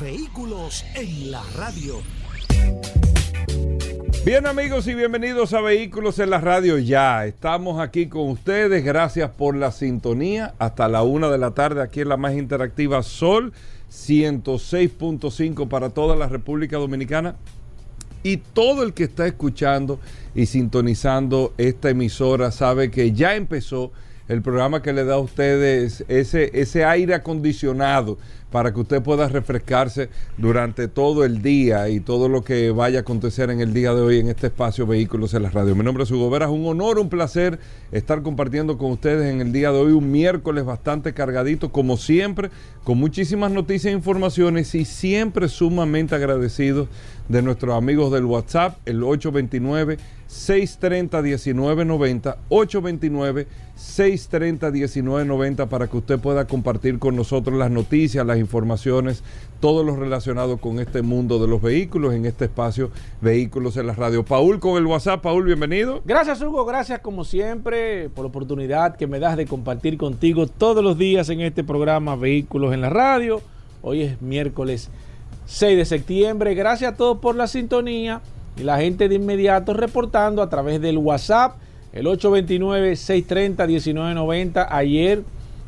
Vehículos en la radio. Bien amigos y bienvenidos a Vehículos en la Radio ya. Estamos aquí con ustedes. Gracias por la sintonía. Hasta la una de la tarde aquí en la más interactiva Sol 106.5 para toda la República Dominicana. Y todo el que está escuchando y sintonizando esta emisora sabe que ya empezó el programa que le da a ustedes ese, ese aire acondicionado para que usted pueda refrescarse durante todo el día y todo lo que vaya a acontecer en el día de hoy en este espacio Vehículos en la Radio. Mi nombre es Hugo Vera, un honor, un placer estar compartiendo con ustedes en el día de hoy un miércoles bastante cargadito, como siempre, con muchísimas noticias e informaciones y siempre sumamente agradecidos de nuestros amigos del WhatsApp, el 829 630 1990 829 630 1990 para que usted pueda compartir con nosotros las noticias, las informaciones, todo lo relacionado con este mundo de los vehículos en este espacio Vehículos en la Radio. Paul con el WhatsApp. Paul, bienvenido. Gracias Hugo, gracias como siempre por la oportunidad que me das de compartir contigo todos los días en este programa Vehículos en la Radio. Hoy es miércoles 6 de septiembre. Gracias a todos por la sintonía y la gente de inmediato reportando a través del WhatsApp, el 829-630-1990. Ayer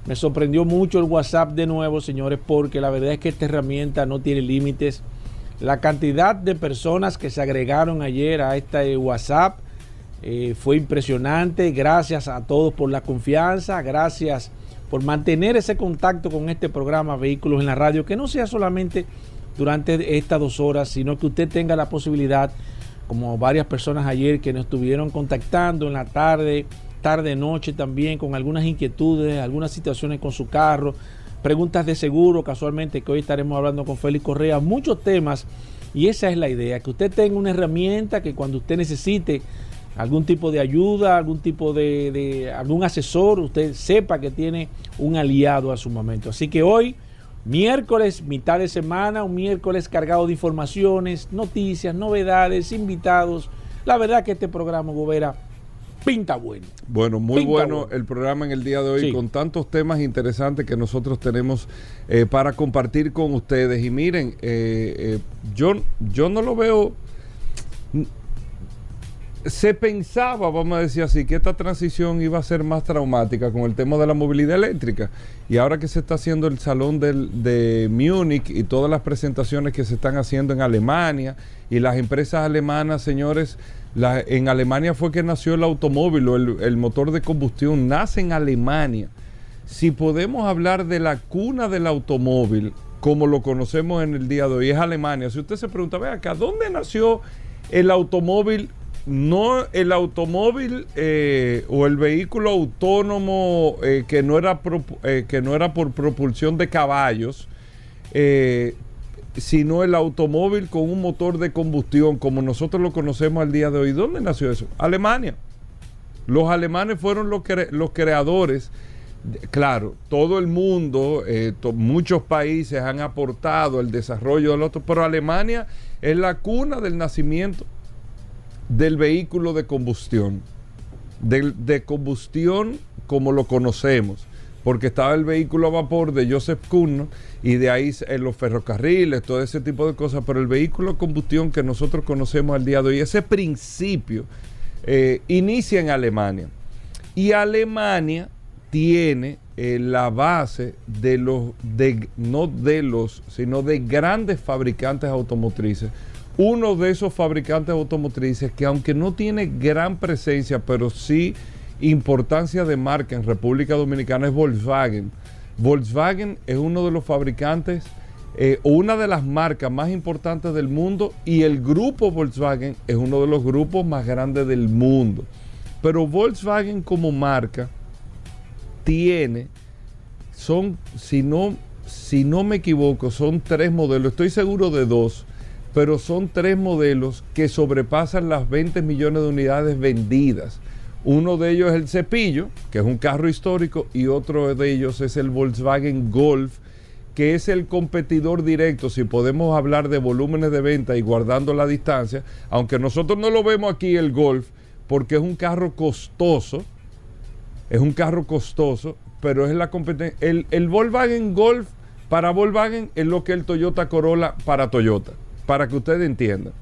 me sorprendió mucho el WhatsApp de nuevo, señores, porque la verdad es que esta herramienta no tiene límites. La cantidad de personas que se agregaron ayer a este WhatsApp eh, fue impresionante. Gracias a todos por la confianza. Gracias por mantener ese contacto con este programa Vehículos en la Radio, que no sea solamente durante estas dos horas, sino que usted tenga la posibilidad, como varias personas ayer que nos estuvieron contactando en la tarde, tarde, noche también, con algunas inquietudes, algunas situaciones con su carro, preguntas de seguro, casualmente que hoy estaremos hablando con Félix Correa, muchos temas, y esa es la idea, que usted tenga una herramienta que cuando usted necesite algún tipo de ayuda, algún tipo de, de algún asesor, usted sepa que tiene un aliado a su momento. Así que hoy Miércoles, mitad de semana, un miércoles cargado de informaciones, noticias, novedades, invitados. La verdad que este programa, Gobera, pinta bueno. Bueno, muy bueno, el programa en el día de hoy con tantos temas interesantes que nosotros tenemos eh, para compartir con ustedes. Y miren, eh, eh, yo, yo no lo veo se pensaba, vamos a decir así, que esta transición iba a ser más traumática con el tema de la movilidad eléctrica. Y ahora que se está haciendo el salón de Múnich y todas las presentaciones que se están haciendo en Alemania y las empresas alemanas, señores, en Alemania fue que nació el automóvil o el, motor de combustión, nace en Alemania. Si podemos hablar de la cuna del automóvil, como lo conocemos en el día de hoy, es Alemania. Si usted se pregunta, ve acá, ¿dónde nació el automóvil no el automóvil eh, o el vehículo autónomo eh, que, no era eh, que no era por propulsión de caballos, sino el automóvil con un motor de combustión, como nosotros lo conocemos al día de hoy. ¿Dónde nació eso? Alemania. Los alemanes fueron los, los creadores. Claro, todo el mundo, muchos países han aportado el desarrollo del otro, pero Alemania es la cuna del nacimiento del vehículo de combustión, de, combustión como lo conocemos, porque estaba el vehículo a vapor de Joseph Kuhn y de ahí en los ferrocarriles, todo ese tipo de cosas, pero el vehículo de combustión que nosotros conocemos al día de hoy, ese principio eh, inicia en Alemania. Y Alemania tiene eh, la base de los, no de los, sino de grandes fabricantes automotrices uno de esos fabricantes automotrices que aunque no tiene gran presencia, pero sí importancia de marca en República Dominicana es Volkswagen. Volkswagen es uno de los fabricantes eh, una de las marcas más importantes del mundo y el grupo Volkswagen es uno de los grupos más grandes del mundo. Pero Volkswagen como marca tiene, son, si no si no me equivoco, son tres modelos, estoy seguro de dos, pero son tres modelos que sobrepasan las 20 millones de unidades vendidas. Uno de ellos es el Cepillo, que es un carro histórico, y otro de ellos es el Volkswagen Golf, que es el competidor directo, si podemos hablar de volúmenes de venta y guardando la distancia, aunque nosotros no lo vemos aquí el Golf, porque es un carro costoso, es un carro costoso, pero es la competencia. El, Volkswagen Golf para Volkswagen es lo que el Toyota Corolla para Toyota, para que ustedes entiendan.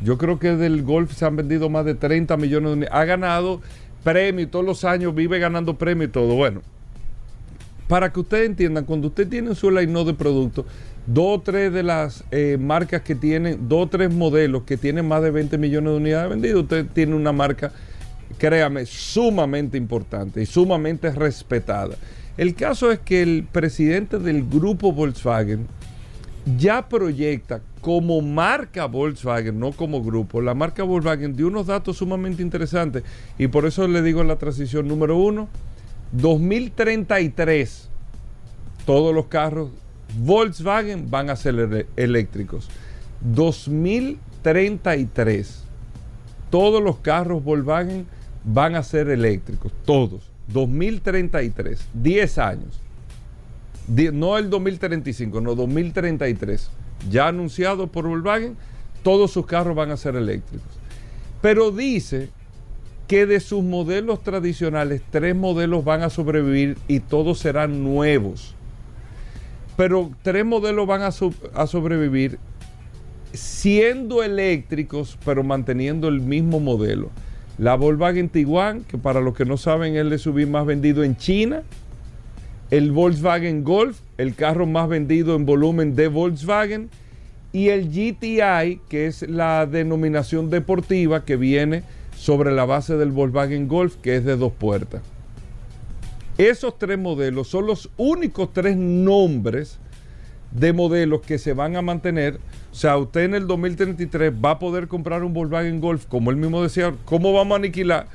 Yo creo que del Golf se han vendido más de 30 millones de unidades. Ha ganado premios todos los años, vive ganando premios y todo. Bueno, para que ustedes entiendan, cuando usted tiene su line de productos, dos o tres de las eh, marcas que tienen, dos o tres modelos que tienen más de 20 millones de unidades vendidas, usted tiene una marca, créame, sumamente importante y sumamente respetada. El caso es que el presidente del grupo Volkswagen ya proyecta como marca Volkswagen, no como grupo, la marca Volkswagen dio unos datos sumamente interesantes y por eso le digo en la transición número uno, 2033, todos los carros Volkswagen van a ser eléctricos. 2033, todos los carros Volkswagen van a ser eléctricos, todos. 2033, 10 años. No el 2035, no 2033. Ya anunciado por Volkswagen, todos sus carros van a ser eléctricos. Pero dice que de sus modelos tradicionales, tres modelos van a sobrevivir y todos serán nuevos. Pero tres modelos van a, sobrevivir siendo eléctricos, pero manteniendo el mismo modelo. La Volkswagen Tiguan, que para los que no saben es el SUV más vendido en China. El Volkswagen Golf, el carro más vendido en volumen de Volkswagen. Y el GTI, que es la denominación deportiva que viene sobre la base del Volkswagen Golf, que es de dos puertas. Esos tres modelos son los únicos tres nombres de modelos que se van a mantener o sea, usted en el 2033 va a poder comprar un Volkswagen Golf, como él mismo decía, ¿cómo vamos a aniquilar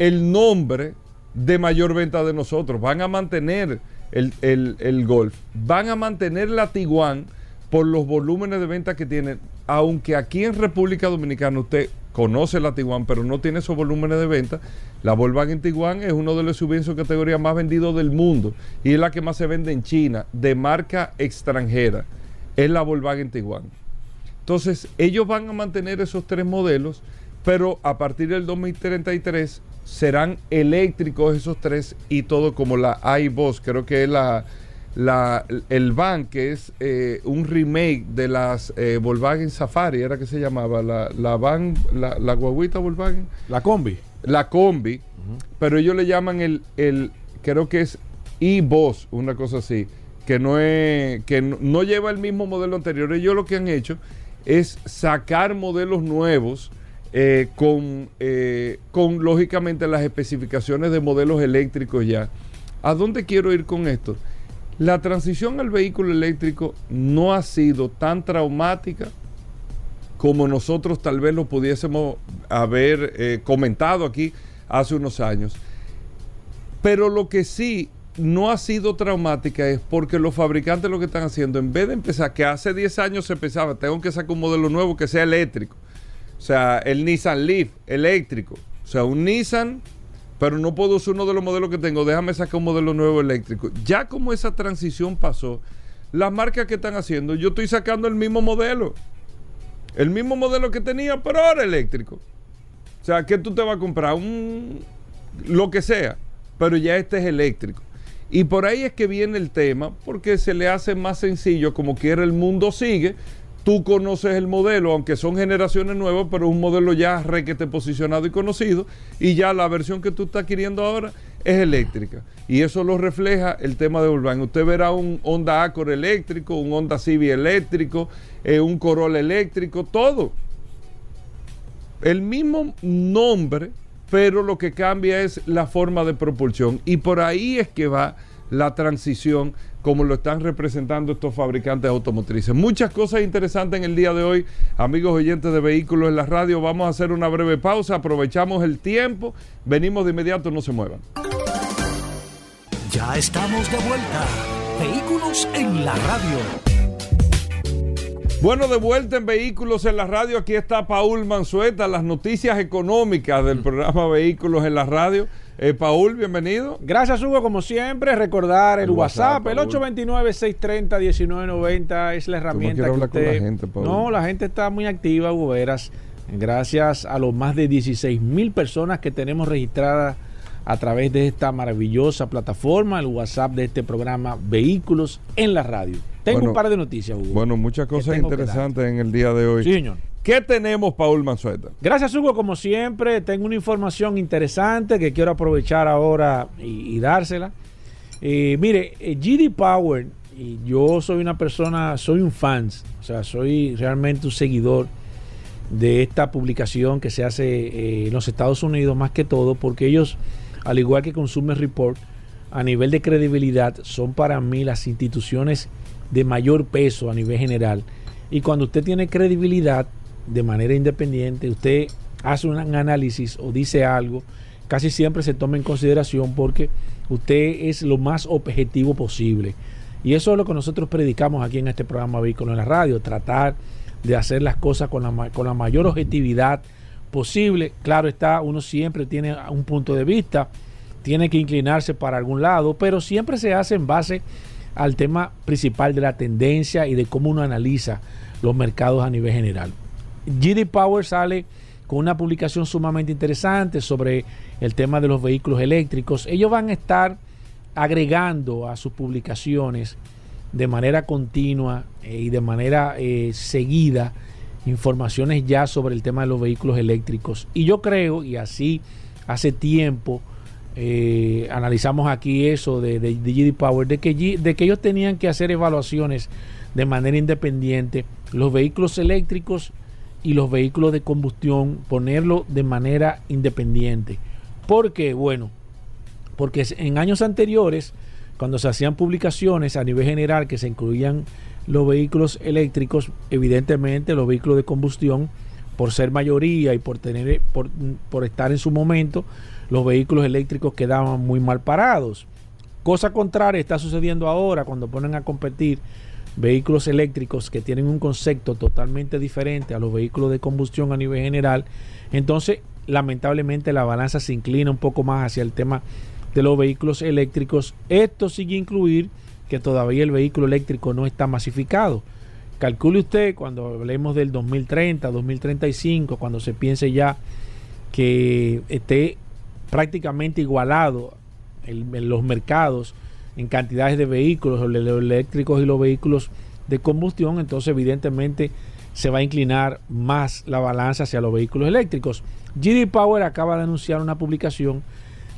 el nombre de mayor venta de nosotros? Van a mantener el, Golf, van a mantener la Tiguan por los volúmenes de venta que tienen, aunque aquí en República Dominicana usted conoce la Tiguan, pero no tiene esos volúmenes de venta, la Volkswagen Tiguan es uno de los SUV en categoría más vendidos del mundo y es la que más se vende en China, de marca extranjera, es la Volkswagen Tiguan. Entonces, ellos van a mantener esos tres modelos, pero a partir del 2033 serán eléctricos esos tres y todo como la iBoss, creo que es la, la, el van, que es eh, un remake de las eh, Volkswagen Safari, era que se llamaba, la, la van, la, la guaguita Volkswagen. La combi. La combi, pero ellos le llaman el, el creo que es e-Boss, una cosa así, que no es, que no lleva el mismo modelo anterior. Ellos lo que han hecho es sacar modelos nuevos eh, con, eh, con, lógicamente, las especificaciones de modelos eléctricos ya. ¿A dónde quiero ir con esto? La transición al vehículo eléctrico no ha sido tan traumática como nosotros tal vez lo pudiésemos haber eh, comentado aquí hace unos años. Pero lo que sí no ha sido traumática es porque los fabricantes lo que están haciendo, en vez de empezar, que hace 10 años se pensaba, tengo que sacar un modelo nuevo que sea eléctrico. O sea, el Nissan Leaf eléctrico. O sea, un Nissan, pero no puedo usar uno de los modelos que tengo, déjame sacar un modelo nuevo eléctrico. Ya como esa transición pasó, las marcas que están haciendo, yo estoy sacando el mismo modelo. El mismo modelo que tenía, pero ahora eléctrico. O sea, que tú te vas a comprar? Un lo que sea, pero ya este es eléctrico. Y por ahí es que viene el tema, porque se le hace más sencillo, como quiera el mundo sigue. Tú conoces el modelo, aunque son generaciones nuevas, pero un modelo ya requete posicionado y conocido. Y ya la versión que tú estás adquiriendo ahora es eléctrica. Y eso lo refleja el tema de Volkswagen. Usted verá un Honda Accord eléctrico, un Honda Civic eléctrico, eh, un Corolla eléctrico, todo. El mismo nombre, pero lo que cambia es la forma de propulsión. Y por ahí es que va la transición como lo están representando estos fabricantes automotrices. Muchas cosas interesantes en el día de hoy, amigos oyentes de vehículos en la radio. Vamos a hacer una breve pausa, aprovechamos el tiempo, venimos de inmediato, no se muevan. Ya estamos de vuelta. Vehículos en la radio. Bueno, de vuelta en Vehículos en la Radio, aquí está Paul Manzueta, las noticias económicas del programa Vehículos en la Radio. Eh, Paul, bienvenido. Gracias, Hugo, como siempre. Recordar el, El WhatsApp, WhatsApp, el Paul. 829-630-1990 es la herramienta que con la gente, Paul. no, la gente está muy activa, Hugo Veras. Gracias a los más de 16 mil personas que tenemos registradas a través de esta maravillosa plataforma, el WhatsApp de este programa Vehículos en la Radio. Tengo Bueno, un par de noticias, Hugo. Bueno, muchas cosas interesantes en el día de hoy. Sí, señor. ¿Qué tenemos, Paul Manzueta? Gracias, Hugo. Como siempre, tengo una información interesante que quiero aprovechar ahora y, y dársela. Eh, mire, eh, GD Power, y yo soy una persona, soy un fan, o sea, soy realmente un seguidor de esta publicación que se hace eh, en los Estados Unidos, más que todo, porque ellos, al igual que Consumer Report, a nivel de credibilidad, son para mí las instituciones de mayor peso a nivel general. Y cuando usted tiene credibilidad de manera independiente, usted hace un análisis o dice algo, casi siempre se toma en consideración porque usted es lo más objetivo posible. Y eso es lo que nosotros predicamos aquí en este programa Vehículo en la Radio, tratar de hacer las cosas con la, con la mayor objetividad posible. Claro está, uno siempre tiene un punto de vista, tiene que inclinarse para algún lado, pero siempre se hace en base al tema principal de la tendencia y de cómo uno analiza los mercados a nivel general. GD Power sale con una publicación sumamente interesante sobre el tema de los vehículos eléctricos. Ellos van a estar agregando a sus publicaciones de manera continua eh, y de manera eh, seguida informaciones ya sobre el tema de los vehículos eléctricos. Y yo creo, y así hace tiempo eh, analizamos aquí eso de, de, GD Power, de que, de que ellos tenían que hacer evaluaciones de manera independiente, los vehículos eléctricos y los vehículos de combustión, ponerlo de manera independiente. Porque, bueno, porque en años anteriores, cuando se hacían publicaciones a nivel general que se incluían los vehículos eléctricos, evidentemente los vehículos de combustión, por ser mayoría y por tener por, por estar en su momento, los vehículos eléctricos quedaban muy mal parados. Cosa contraria está sucediendo ahora cuando ponen a competir vehículos eléctricos que tienen un concepto totalmente diferente a los vehículos de combustión a nivel general. Entonces, lamentablemente la balanza se inclina un poco más hacia el tema de los vehículos eléctricos. Esto sigue incluir que todavía el vehículo eléctrico no está masificado. Calcule usted cuando hablemos del 2030, 2035, cuando se piense ya que esté prácticamente igualado en, los mercados en cantidades de vehículos, los eléctricos y los vehículos de combustión, entonces evidentemente se va a inclinar más la balanza hacia los vehículos eléctricos. GD Power acaba de anunciar una publicación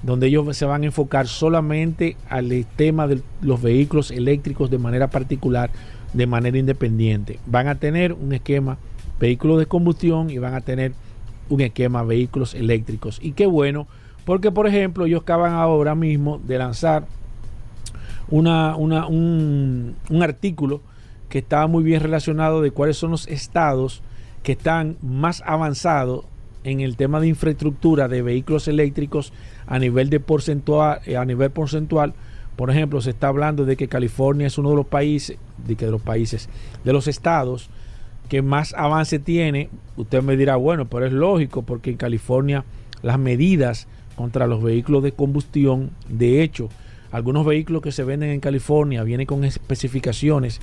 donde ellos se van a enfocar solamente al tema de los vehículos eléctricos de manera particular, de manera independiente. Van a tener un esquema vehículos de combustión y van a tener un esquema vehículos eléctricos. Y qué bueno, porque por ejemplo ellos acaban ahora mismo de lanzar una, un, un artículo que estaba muy bien relacionado de cuáles son los estados que están más avanzados en el tema de infraestructura de vehículos eléctricos a nivel de porcentual, eh, a nivel porcentual. Por ejemplo, se está hablando de que California es uno de los países, de que de los países, de los estados que más avance tiene. Usted me dirá, bueno, pero es lógico porque en California las medidas contra los vehículos de combustión, de hecho, algunos vehículos que se venden en California vienen con especificaciones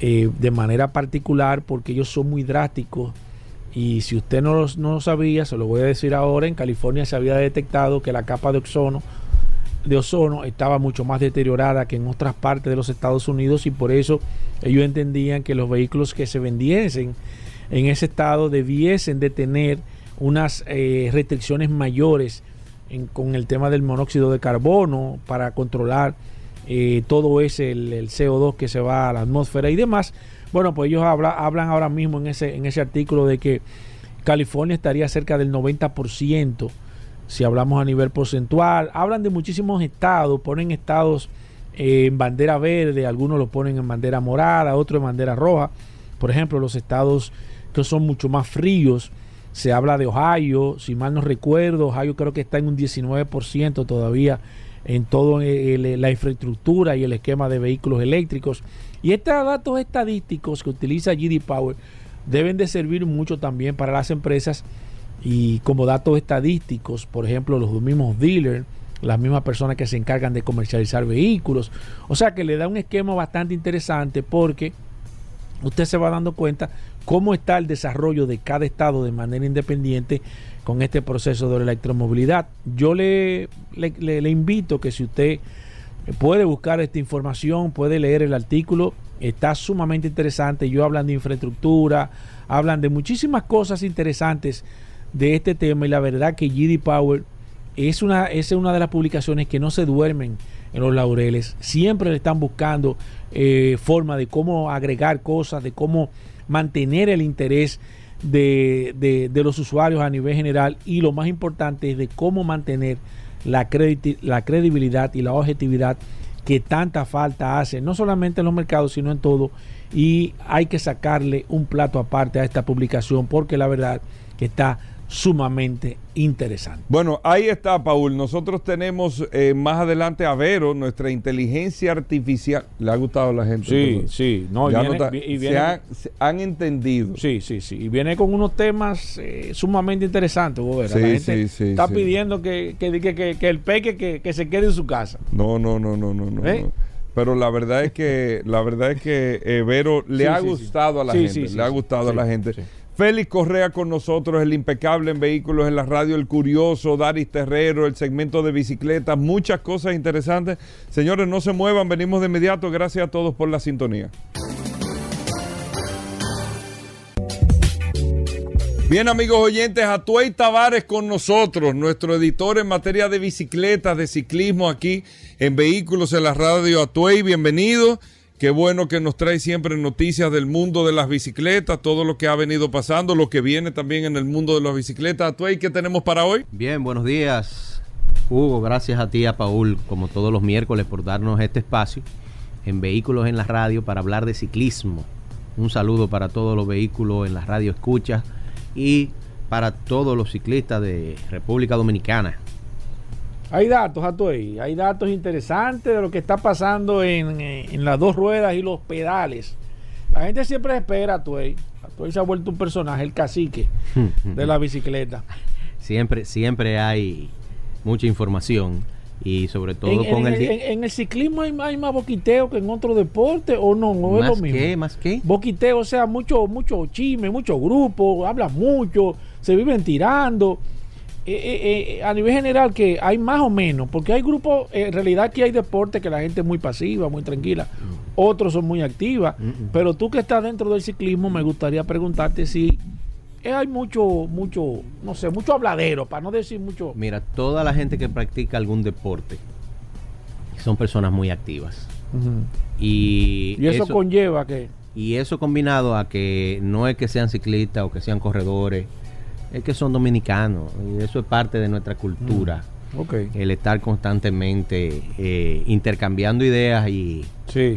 eh, de manera particular porque ellos son muy drásticos y si usted no, los, no lo sabía, se lo voy a decir ahora, en California se había detectado que la capa de ozono, de ozono estaba mucho más deteriorada que en otras partes de los Estados Unidos y por eso ellos entendían que los vehículos que se vendiesen en ese estado debiesen de tener unas eh, restricciones mayores en, con el tema del monóxido de carbono para controlar eh, todo ese el, CO2 que se va a la atmósfera y demás. Bueno, pues ellos habla, hablan ahora mismo en ese, en ese artículo de que California estaría cerca del 90% si hablamos a nivel porcentual. Hablan de muchísimos estados, ponen estados eh, en bandera verde, algunos lo ponen en bandera morada, otros en bandera roja. Por ejemplo, los estados que son mucho más fríos, se habla de Ohio, si mal no recuerdo, Ohio creo que está en un 19% todavía en toda la infraestructura y el esquema de vehículos eléctricos. Y estos datos estadísticos que utiliza GD Power deben de servir mucho también para las empresas y como datos estadísticos, por ejemplo, los mismos dealers, las mismas personas que se encargan de comercializar vehículos. O sea que le da un esquema bastante interesante porque usted se va dando cuenta cómo está el desarrollo de cada estado de manera independiente con este proceso de la electromovilidad. Yo le, invito que si usted puede buscar esta información, puede leer el artículo, está sumamente interesante. Yo hablan de infraestructura, hablan de muchísimas cosas interesantes de este tema y la verdad que GD Power es una, es una de las publicaciones que no se duermen en los laureles. Siempre le están buscando eh, forma de cómo agregar cosas, de cómo mantener el interés de, los usuarios a nivel general y lo más importante es de cómo mantener la, la credibilidad y la objetividad que tanta falta hace, no solamente en los mercados, sino en todo. Y hay que sacarle un plato aparte a esta publicación porque la verdad que está sumamente interesante. Bueno, ahí está, Paul. Nosotros tenemos eh, más adelante a Vero, nuestra inteligencia artificial. ¿Le ha gustado a la gente? Sí, sí. No, y se, han, entendido. Sí, sí, sí. Y viene con unos temas eh, sumamente interesantes. Sí, la gente sí, está pidiendo que, que, que, el peque que, se quede en su casa. No, no, no, no, no. no. ¿Eh? Pero la verdad es que la verdad es que Vero le ha gustado a la gente, le ha gustado a la gente. Félix Correa con nosotros, el impecable en vehículos en la radio, el curioso, Daris Terrero, el segmento de bicicletas, muchas cosas interesantes. Señores, no se muevan, venimos de inmediato. Gracias a todos por la sintonía. Bien, amigos oyentes, Atuey Tavares con nosotros, nuestro editor en materia de bicicletas, de ciclismo aquí en Vehículos en la Radio Atuey. Bienvenido. Qué bueno que nos trae siempre noticias del mundo de las bicicletas, todo lo que ha venido pasando, lo que viene también en el mundo de las bicicletas. Tuey, ¿qué tenemos para hoy? Bien, buenos días. Hugo, gracias a ti, a Paul, como todos los miércoles, por darnos este espacio en Vehículos en la Radio para hablar de ciclismo. Un saludo para todos los vehículos en la radio escucha y para todos los ciclistas de República Dominicana. Hay datos, Atuey, hay datos interesantes de lo que está pasando en, las dos ruedas y los pedales. La gente siempre espera a Atuey. Atuey se ha vuelto un personaje, el cacique de la bicicleta. Siempre, siempre hay mucha información y sobre todo con el, en, el ciclismo hay, más boquiteo que en otro deporte o no, no es lo mismo. Qué, ¿Más qué? Boquiteo, o sea, mucho, mucho chisme, mucho grupo, hablan mucho, se viven tirando. Eh, eh, eh, a nivel general que hay más o menos, porque hay grupos, en realidad que hay deportes que la gente es muy pasiva, muy tranquila, mm. otros son muy activas, mm, mm. pero tú que estás dentro del ciclismo, me gustaría preguntarte si hay mucho, mucho, no sé, mucho habladero, para no decir mucho. Mira, toda la gente que practica algún deporte son personas muy activas. y, y, eso, conlleva que... Y eso combinado a que no es que sean ciclistas o que sean corredores, es que son dominicanos y eso es parte de nuestra cultura. Mm, El estar constantemente eh, intercambiando ideas y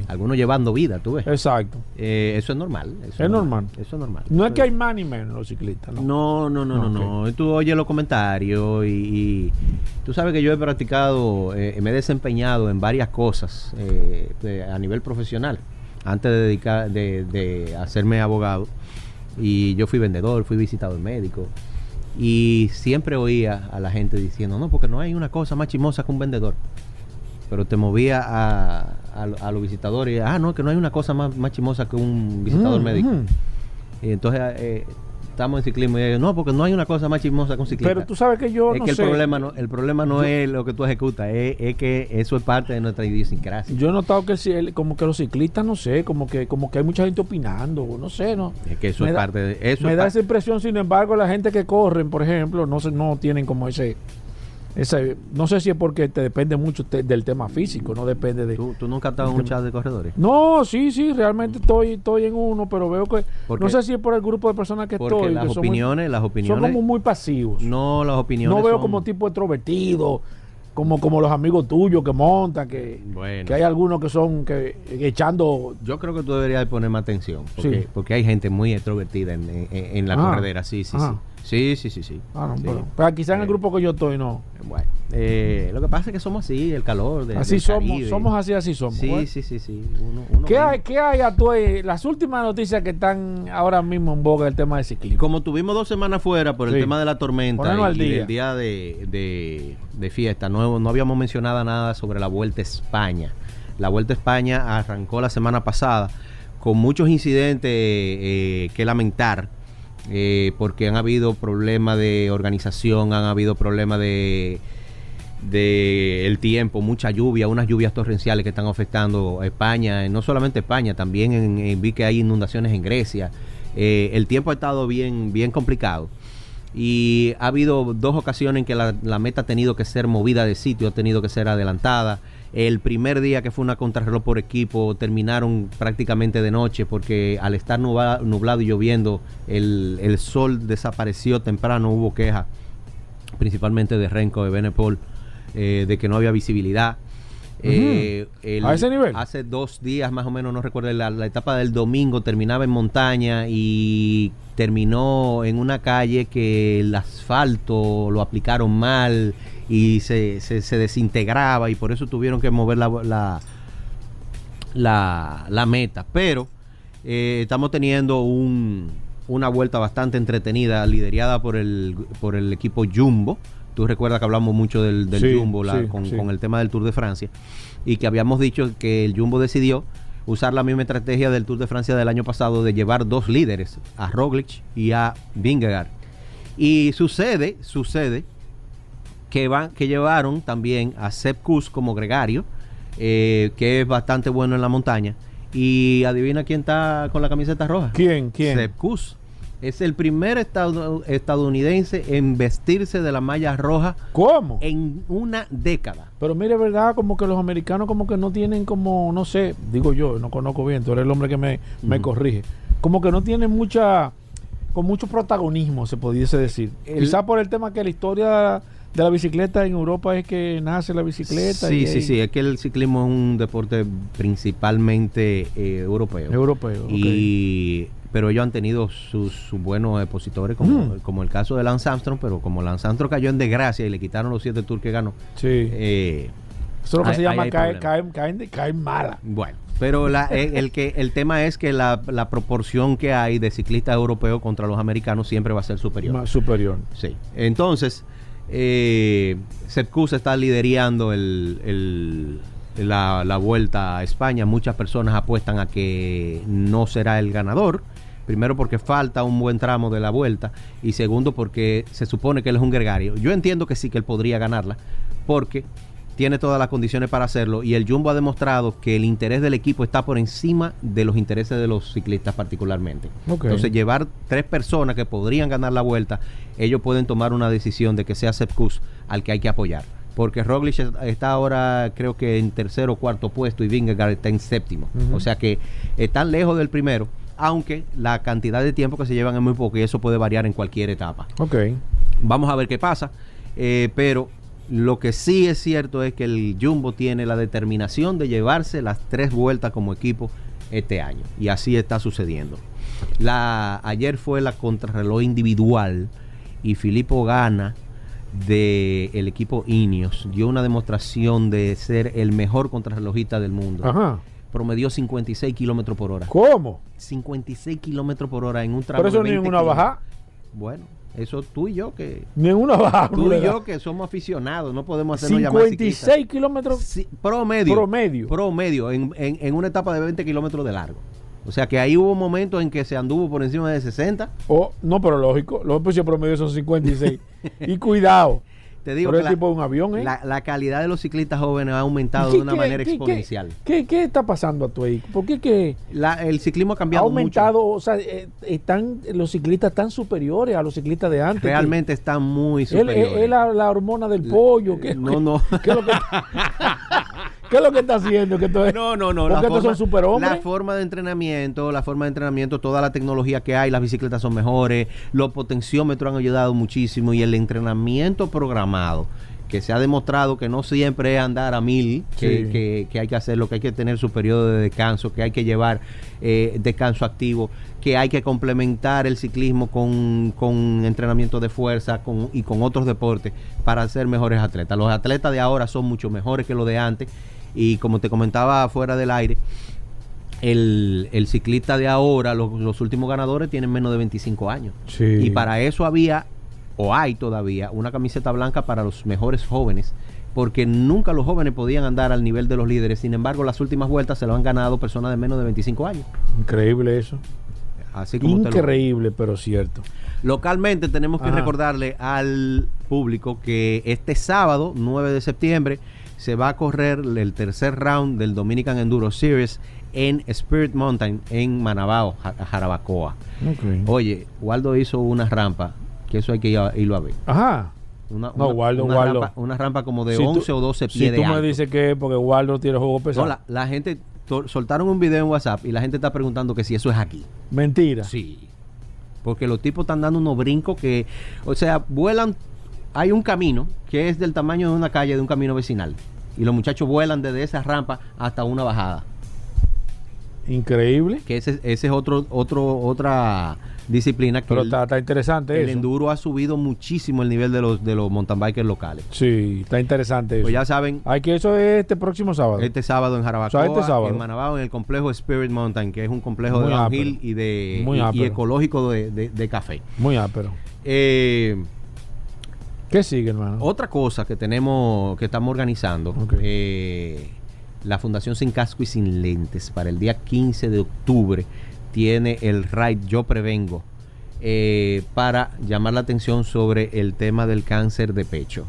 algunos llevando vida, tú ves. Exacto. Eh, eso es normal. Eso es normal. Eso es normal. No es que hay más ni menos los ciclistas, ¿no? No, no, no, no, no. Tú oyes los comentarios y, tú sabes que yo he practicado, eh, me he desempeñado en varias cosas a nivel profesional antes de dedicar, de, de hacerme abogado y yo fui vendedor, fui visitador médico. Y siempre oía a la gente diciendo, no, porque no hay una cosa más chimosa que un vendedor. Pero te movía a, a, los visitadores, ah, no, que no hay una cosa más, más chimosa que un visitador mm, médico. Y entonces eh, estamos en ciclismo y no, porque no hay una cosa más chismosa que un ciclista. Pero tú sabes que yo es que el problema no el problema no es lo que tú ejecutas, es, que eso es parte de nuestra idiosincrasia. Yo he notado que como que los ciclistas no sé, como que como que hay mucha gente opinando, no sé, no. Es que eso es parte de eso. Me da esa impresión, sin embargo, la gente que corren, por ejemplo, no no tienen como ese no sé si es porque te depende mucho del tema físico, no depende de... ¿Tú, nunca has estado en un chat de corredores? No, sí, sí, realmente estoy estoy en uno, pero veo que... no sé si es por el grupo de personas que estoy. las opiniones, las opiniones... Son como muy pasivos. No, las opiniones No veo como tipo extrovertido, como, como los amigos tuyos que montan, que, que hay algunos que son que, echando... Yo creo que tú deberías poner más atención, porque, porque hay gente muy extrovertida en, en, la ah, corredera, sí, sí, sí. Sí, sí, sí, sí. Ah, no, Sí. pero, pero quizá en el Eh, grupo que yo estoy, no. Bueno, eh, lo que pasa es que somos así, el calor. de- Así del somos, Caribe. somos así, así somos. Sí, sí, sí, sí. Uno- uno ¿Qué hay, qué hay a tu, eh, las últimas noticias que están ahora mismo en boga del tema de ciclismo? Como tuvimos dos semanas fuera por el Sí. tema de la tormenta al y, el día de, de- de fiesta, no, no habíamos mencionado nada sobre la Vuelta a España. La Vuelta a España arrancó la semana pasada con muchos incidentes eh, que lamentar, eh, porque han habido problemas de organización, han habido problemas de el tiempo, mucha lluvia, unas lluvias torrenciales que están afectando a España, eh, no solamente España, también en- vi que hay inundaciones en Grecia. Eh, el tiempo ha estado bien, bien complicado. Y ha habido dos ocasiones en que la meta ha tenido que ser movida de sitio, ha tenido que ser adelantada. El primer día que fue una contrarreloj por equipo terminaron prácticamente de noche porque al estar nubla- nublado y lloviendo el, el sol desapareció temprano, hubo queja principalmente de Renko, de Benepol, eh, de que no había visibilidad. Eh, el- ¿A ese nivel? Hace dos días más o menos, no recuerdo, la, la etapa del domingo terminaba en montaña y terminó en una calle que el asfalto lo aplicaron mal y se, se- se desintegraba y por eso tuvieron que mover la, la, la, la meta. Pero eh, estamos teniendo un- una vuelta bastante entretenida, liderada por el, por el equipo Jumbo. Tú recuerdas que hablamos mucho del, del Sí, Jumbo la- sí, con, sí. con el tema del Tour de Francia y que habíamos dicho que el Jumbo decidió usar la misma estrategia del Tour de Francia del año pasado de llevar dos líderes, a Roglic y a Vingegaard. Y sucede, sucede que van que llevaron también a Sepp Kuss como gregario, eh, que es bastante bueno en la montaña. Y adivina quién está con la camiseta roja. ¿Quién? ¿Quién? Sepp Kuss. Es el primer estadounidense en vestirse de la malla roja ¿Cómo? en una década. Pero mire, verdad, como que los americanos como que no tienen como, no sé, digo yo, no conozco bien, tú eres el hombre que me, me corrige, como que no tienen mucha, con mucho protagonismo, se pudiese decir. El- Quizá por el tema que la historia de la bicicleta en Europa es que nace la bicicleta. Sí, y- sí, sí. Es que el ciclismo es un deporte principalmente eh, europeo. Europeo. Y, pero ellos han tenido sus, sus buenos expositores, como, Mm. como el caso de Lance Armstrong, pero como Lance Armstrong cayó en desgracia y le quitaron los siete tours que ganó. Sí. eh, Eso es lo que se llama caer, caer, de- caer mala. bueno, pero la- eh, el, que, el tema es que la, la proporción que hay de ciclistas europeos contra los americanos siempre va a ser superior. Más superior. Sí. Entonces, eh, está liderando el, el- la, la vuelta a España. Muchas personas apuestan a que no será el ganador. Primero porque falta un buen tramo de la vuelta y segundo porque se supone que él es un gregario. Yo entiendo que sí que él podría ganarla porque tiene todas las condiciones para hacerlo y el Jumbo ha demostrado que el interés del equipo está por encima de los intereses de los ciclistas particularmente. Entonces llevar tres personas que podrían ganar la vuelta, ellos pueden tomar una decisión de que sea Sepp Kuss al que hay que apoyar. Porque Roglic está ahora creo que en tercero o cuarto puesto y Vingegaard está en séptimo. O sea que están lejos del primero, aunque la cantidad de tiempo que se llevan es muy poco y eso puede variar en cualquier etapa. Ok. Vamos a ver qué pasa. eh, pero lo que sí es cierto es que el Jumbo tiene la determinación de llevarse las tres vueltas como equipo este año. Y así está sucediendo. La, ayer fue la contrarreloj individual y Filippo Gana del equipo Ineos dio una demostración de ser el mejor contrarrelojista del mundo. Ajá. Promedió 56 kilómetros por hora. ¿Cómo? 56 kilómetros por hora en un tramo Por eso de ni 20 en una kilómetros. Bueno, eso tú y yo que Ni en una bajada. Tú y yo que somos aficionados, no podemos hacernos llamar 56 kilómetros. Sí, promedio. Promedio. Promedio, en, en- en una etapa de 20 kilómetros de largo. O sea que ahí hubo momentos en que se anduvo por encima de 60. Oh, no, pero lógico. Los precios promedio son 56. y cuidado. Te digo Pero que es tipo de un avión, ¿eh? la, la calidad de los ciclistas jóvenes ha aumentado ¿Qué- de una qué- manera qué- exponencial. ¿qué, qué, está pasando a tu ahí? ¿Por qué que La- el ciclismo ha ha cambiado aumentado? mucho. O sea, eh, están los ciclistas tan superiores a los ciclistas de antes. que- Realmente están muy superiores. él la, la hormona del pollo. ¿qué, no, no. ¿qué es lo que, qué es lo que está haciendo? Que esto es- No, no, no. Porque la estos forma, son. La forma de entrenamiento, la forma de entrenamiento, toda la tecnología que hay, las bicicletas son mejores, los potenciómetros han ayudado muchísimo y el entrenamiento programado que se ha demostrado que no siempre es andar a mil, que, Sí. que- que hay que hacerlo, que hay que tener su periodo de descanso, que hay que llevar eh, descanso activo, que hay que complementar el ciclismo con, con entrenamiento de fuerza con- y con otros deportes para ser mejores atletas. Los atletas de ahora son mucho mejores que los de antes y como te comentaba fuera del aire, el, el ciclista de ahora, los, los últimos ganadores tienen menos de 25 años. Sí. Y para eso había, o hay todavía, una camiseta blanca para los mejores jóvenes, porque nunca los jóvenes podían andar al nivel de los líderes. Sin embargo, las últimas vueltas se lo han ganado personas de menos de 25 años. Increíble eso. Así como lo- Increíble, pero cierto. Localmente tenemos que Ajá. recordarle al público que este sábado, 9 de septiembre, se va a correr el tercer round del Dominican Enduro Series en Spirit Mountain en Manabao, Ja- Jarabacoa. Oye, Waldo hizo una rampa, que eso hay que irlo a ver. Ajá. Una, No, una- Waldo, una Waldo. Rampa, una rampa como de Si tú- 11 o 12 Si pies de tú me alto. dices que es porque Waldo tiene juego pesado. No, la, la gente soltaron un video en WhatsApp y la gente está preguntando que si eso es aquí. Mentira. Sí. Porque los tipos están dando unos brincos que, o sea, vuelan. Hay un camino que es del tamaño de una calle, de un camino vecinal. Y los muchachos vuelan desde esa rampa hasta una bajada. Increíble. Que ese, ese es otro, otro, otra disciplina que Pero el, está, está interesante el eso. enduro ha subido muchísimo el nivel de los, de los mountain bikers locales. Sí, está interesante eso. Pues ya saben, Hay que eso es este próximo sábado. este sábado en Jarabacoa, O sea, este sábado. en Manabao, en el complejo Spirit Mountain, que es un complejo de Muy downhill ápero. y de Muy y- y, ecológico de, de- de café. Muy ápero. Eh, ¿Qué sigue, hermano? Otra cosa que tenemos, que estamos organizando, eh, la Fundación Sin Casco y Sin Lentes, para el día 15 de octubre, tiene el RAID Yo Prevengo, eh, para llamar la atención sobre el tema del cáncer de pecho.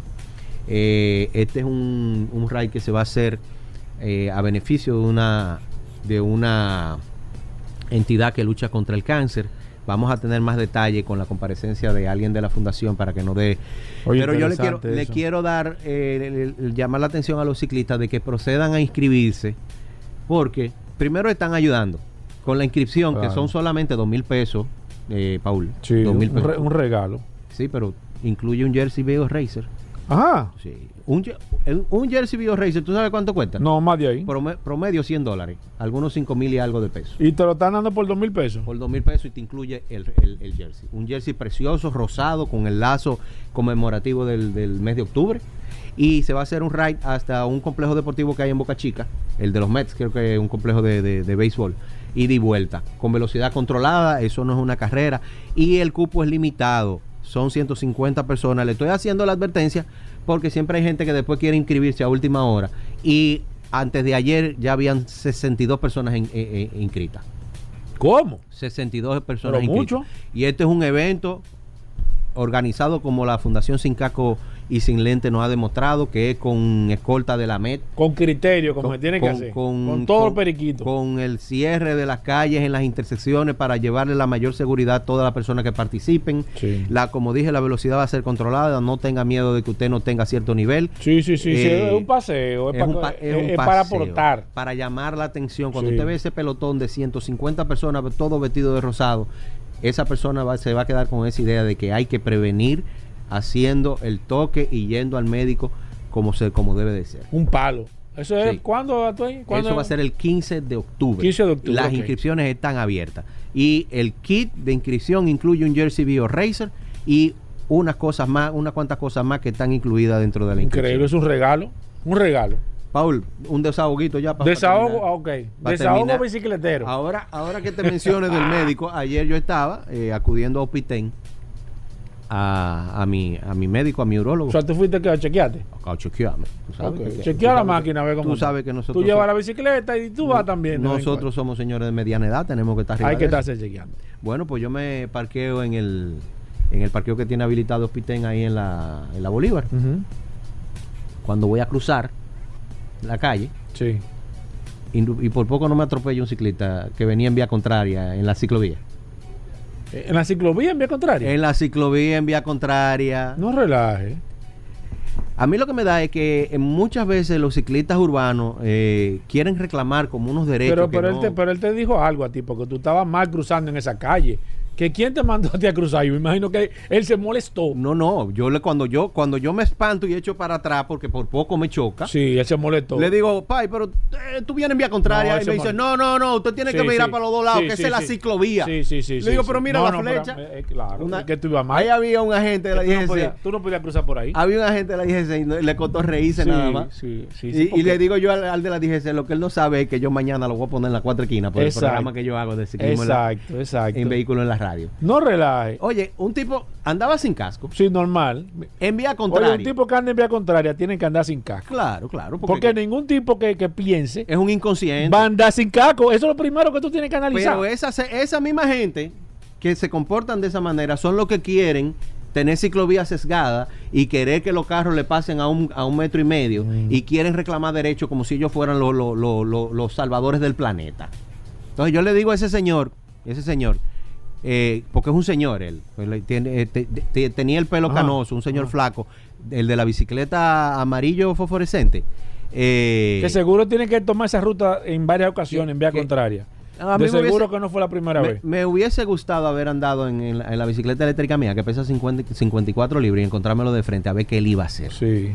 Eh, este es un, un RAID que se va a hacer a beneficio de una, de una entidad que lucha contra el cáncer. Vamos a tener más detalle con la comparecencia de alguien de la fundación para que nos dé. Oye, Pero yo le quiero, le quiero dar, eh, el- el- el llamar la atención a los ciclistas de que procedan a inscribirse, porque primero están ayudando con la inscripción, que son solamente dos mil pesos, eh, Paul. Sí, dos un, mil pesos. un regalo. Sí, pero incluye un jersey Bio Racer. Ajá. Sí. Un, un- jersey Bio Racer, ¿tú sabes cuánto cuesta? No, más de ahí. Prome- promedio 100 dólares, algunos 5 mil y algo de pesos. Y te lo están dando por dos mil pesos. Por 2 mil pesos y te incluye el, el- el jersey. Un jersey precioso, rosado, con el lazo conmemorativo del, del mes de octubre. Y se va a hacer un ride hasta un complejo deportivo que hay en Boca Chica, el de los Mets, creo que es un complejo de, de- de béisbol. Ida y vuelta, con velocidad controlada, eso no es una carrera. Y el cupo es limitado, son 150 personas. Le estoy haciendo la advertencia porque siempre hay gente que después quiere inscribirse a última hora. Y antes de ayer ya habían 62 personas in- eh, eh, inscritas. ¿Cómo? 62 personas Pero inscritas. mucho. Y este es un evento organizado como la Fundación Sin Caco y Sin Lente nos ha demostrado que es con escolta de la MET. Con criterio, como con- se tiene que con- hacer. con- Con, todo el periquito. Con el cierre de las calles en las intersecciones para llevarle la mayor seguridad a todas las personas que participen. Sí. La, como dije, la velocidad va a ser controlada. No tenga miedo de que usted no tenga cierto nivel. Sí, sí, sí, sí, Eh, es un paseo, es, para aportar. Para llamar la atención. Cuando Sí. usted ve ese pelotón de 150 personas, todos vestidos de rosado, esa persona va- se va a quedar con esa idea de que hay que prevenir haciendo el toque y yendo al médico como, se, como debe de ser. Un palo. ¿Eso es Sí. cuándo? ¿Cuándo? Eso va a ser el 15 de octubre. 15 de octubre, Las inscripciones están abiertas. Y el kit de inscripción incluye un Jersey Bio Racer y unas cosas más, unas cuantas cosas más que están incluidas dentro de la inscripción. Increíble, es un regalo. Un regalo. Paul, un desahoguito ya para Desahogo, terminar. ah, ok. Para Desahogo terminar. bicicletero. Ahora, ahora que te menciones del médico, ayer yo estaba eh, acudiendo a Opiten a, a, mi, a mi médico, a mi urólogo. O sea, tú fuiste que a chequearte. a chequearme. que- Chequea la máquina, a ver cómo Tú sabes que nosotros Tú llevas la bicicleta y tú vas también. nosotros somos señores de mediana edad, tenemos que estar arriba Hay que estarse chequeando. Bueno, pues yo me parqueo en el en el parqueo que tiene habilitado Opiten ahí en la, en la Bolívar. Cuando voy a cruzar la calle, Sí. y, y por poco no me atropella un ciclista que venía en vía contraria en la ciclovía. Eh, En la ciclovía, en vía contraria. En la ciclovía en vía contraria. No relaje. A mí lo que me da es que eh, muchas veces los ciclistas urbanos eh, quieren reclamar como unos derechos. Pero, que pero, él no- te, pero él te dijo algo a ti, porque tú estabas mal cruzando en esa calle. Que quién te mandó a ti a cruzar. Yo me imagino que él se molestó. No, no, yo le, cuando yo cuando yo me espanto y echo para atrás porque por poco me choca, Sí, él se molestó. le digo, pai, pero eh, tú vienes en vía contraria. No, y me dice, no, no, no, usted tiene Sí, que mirar sí. para los dos lados, Sí, que esa es la ciclovía. Sí, sí, sí. Le digo, pero mira No, la no, flecha. eh, eh, claro, Una- que tú ibas mal. Ahí había un agente de la Que tú, no IGC. podías, tú no podías cruzar por ahí. Había un agente de la DGC y le costó reírse nada más. sí, sí, y, sí, y porque- le digo yo al, al de la DGC, lo que él no sabe es que yo mañana lo voy a poner en la cuatro esquinas por Exacto. el programa que yo hago de ciclismo en, la- Exacto, exacto. en vehículo en la radio. No relaje. Oye, un tipo andaba sin casco, Sí, normal. en vía Oye, contraria. un tipo que anda en vía contraria tiene que andar sin casco. Claro, claro. Porque, ningún tipo que, que piense es un inconsciente. va a andar sin casco. Eso es lo primero que tú tienes que analizar. Pero esa, esa misma gente que se comportan de esa manera son los que quieren tener ciclovía sesgada y querer que los carros le pasen a un, a un metro y medio Mm. y quieren reclamar derecho como si ellos fueran los salvadores del planeta. Entonces yo le digo a ese señor, ese señor, eh, porque es un señor él, pues tiene- eh, te- te- tenía el pelo Ajá, canoso, un señor ajá. flaco, el de la bicicleta amarillo fosforescente. Eh, que seguro tiene que tomar esa ruta en varias ocasiones en vía que- contraria. A mí De seguro hubiese- que no fue la primera me, vez. me hubiese gustado haber andado en, en la, en la bicicleta eléctrica mía, que pesa 50, 54 libras, y encontrármelo de frente a ver qué él iba a hacer. Sí,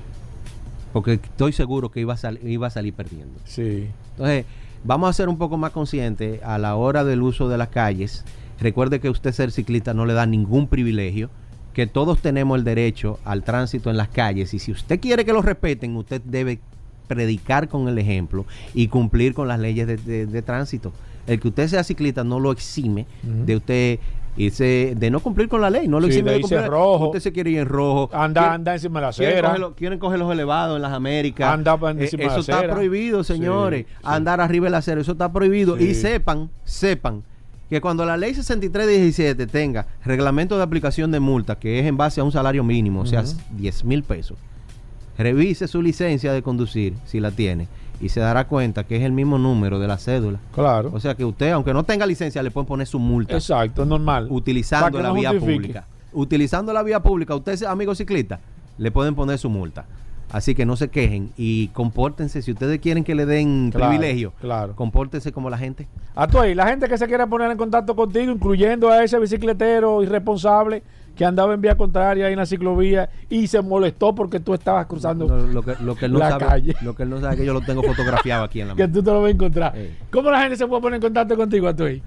Porque estoy seguro que iba a, sal- iba a salir perdiendo. sí. Entonces, vamos a ser un poco más conscientes a la hora del uso de las calles. Recuerde que usted ser ciclista no le da ningún privilegio, que todos tenemos el derecho al tránsito en las calles y si usted quiere que lo respeten, usted debe predicar con el ejemplo y cumplir con las leyes de, de- de tránsito. El que usted sea ciclista no lo exime de usted irse, de no cumplir con la ley, no lo Sí, exime de de, cumplir. rojo. Usted se quiere ir en rojo. Anda, anda encima de la Quieren acera. coger, los, quieren coger los elevados en las Américas. Anda pa- Eh, encima de la eso está acera. prohibido, señores. Sí, sí. Andar arriba del acero, eso está prohibido. Y sepan, sepan que cuando la ley 6317 tenga reglamento de aplicación de multa, que es en base a un salario mínimo, o sea, Ujú. 10 mil pesos, revise su licencia de conducir, si la tiene, y se dará cuenta que es el mismo número de la cédula. Claro. O sea que usted, aunque no tenga licencia, le pueden poner su multa Exacto, es normal. utilizando la no vía justifique. pública. Utilizando la vía pública, usted, amigo ciclista, le pueden poner su multa. Así que no se quejen y compórtense. Si ustedes quieren que le den Claro, privilegio, claro. compórtense como la gente. A tú ahí, la gente que se quiera poner en contacto contigo, incluyendo a ese bicicletero irresponsable que andaba en vía contraria ahí en la ciclovía y se molestó porque tú estabas cruzando No, lo, que, lo que él no la sabe, calle. lo que él no sabe es que yo lo tengo fotografiado aquí en la que mano. tú te lo vas a encontrar. Eh. ¿Cómo la gente se puede poner en contacto contigo, a tú ahí?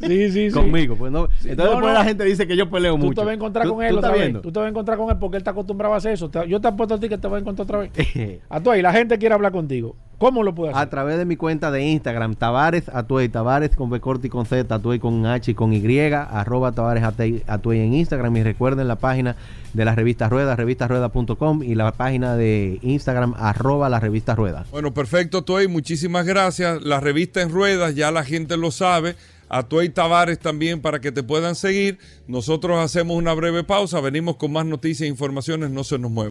Sí, sí, sí. Conmigo, pues no. Entonces No, después no. la gente dice que yo peleo Tú mucho. te vas a encontrar ¿Tú- con él tú otra vez. viendo? Tú te vas a encontrar con él porque él está acostumbrado a hacer eso. Te- Yo te apuesto a ti que te vas a encontrar otra vez. A tú ahí, la gente quiere hablar contigo. ¿Cómo lo puede A hacer? través de mi cuenta de Instagram, Tavares Atuey, Tavares con B corta y con Z, Atuey con H y con Y, arroba Tavares Atuey- Atuey en Instagram. Y recuerden la página de la revista Rueda, revistasrueda.com y la página de Instagram, arroba la revista Rueda. Bueno, perfecto, Toy. Muchísimas gracias. La revista en ruedas, ya la gente lo sabe. A Toy Tavares también para que te puedan seguir. Nosotros hacemos una breve pausa. Venimos con más noticias e informaciones. No se nos muevan.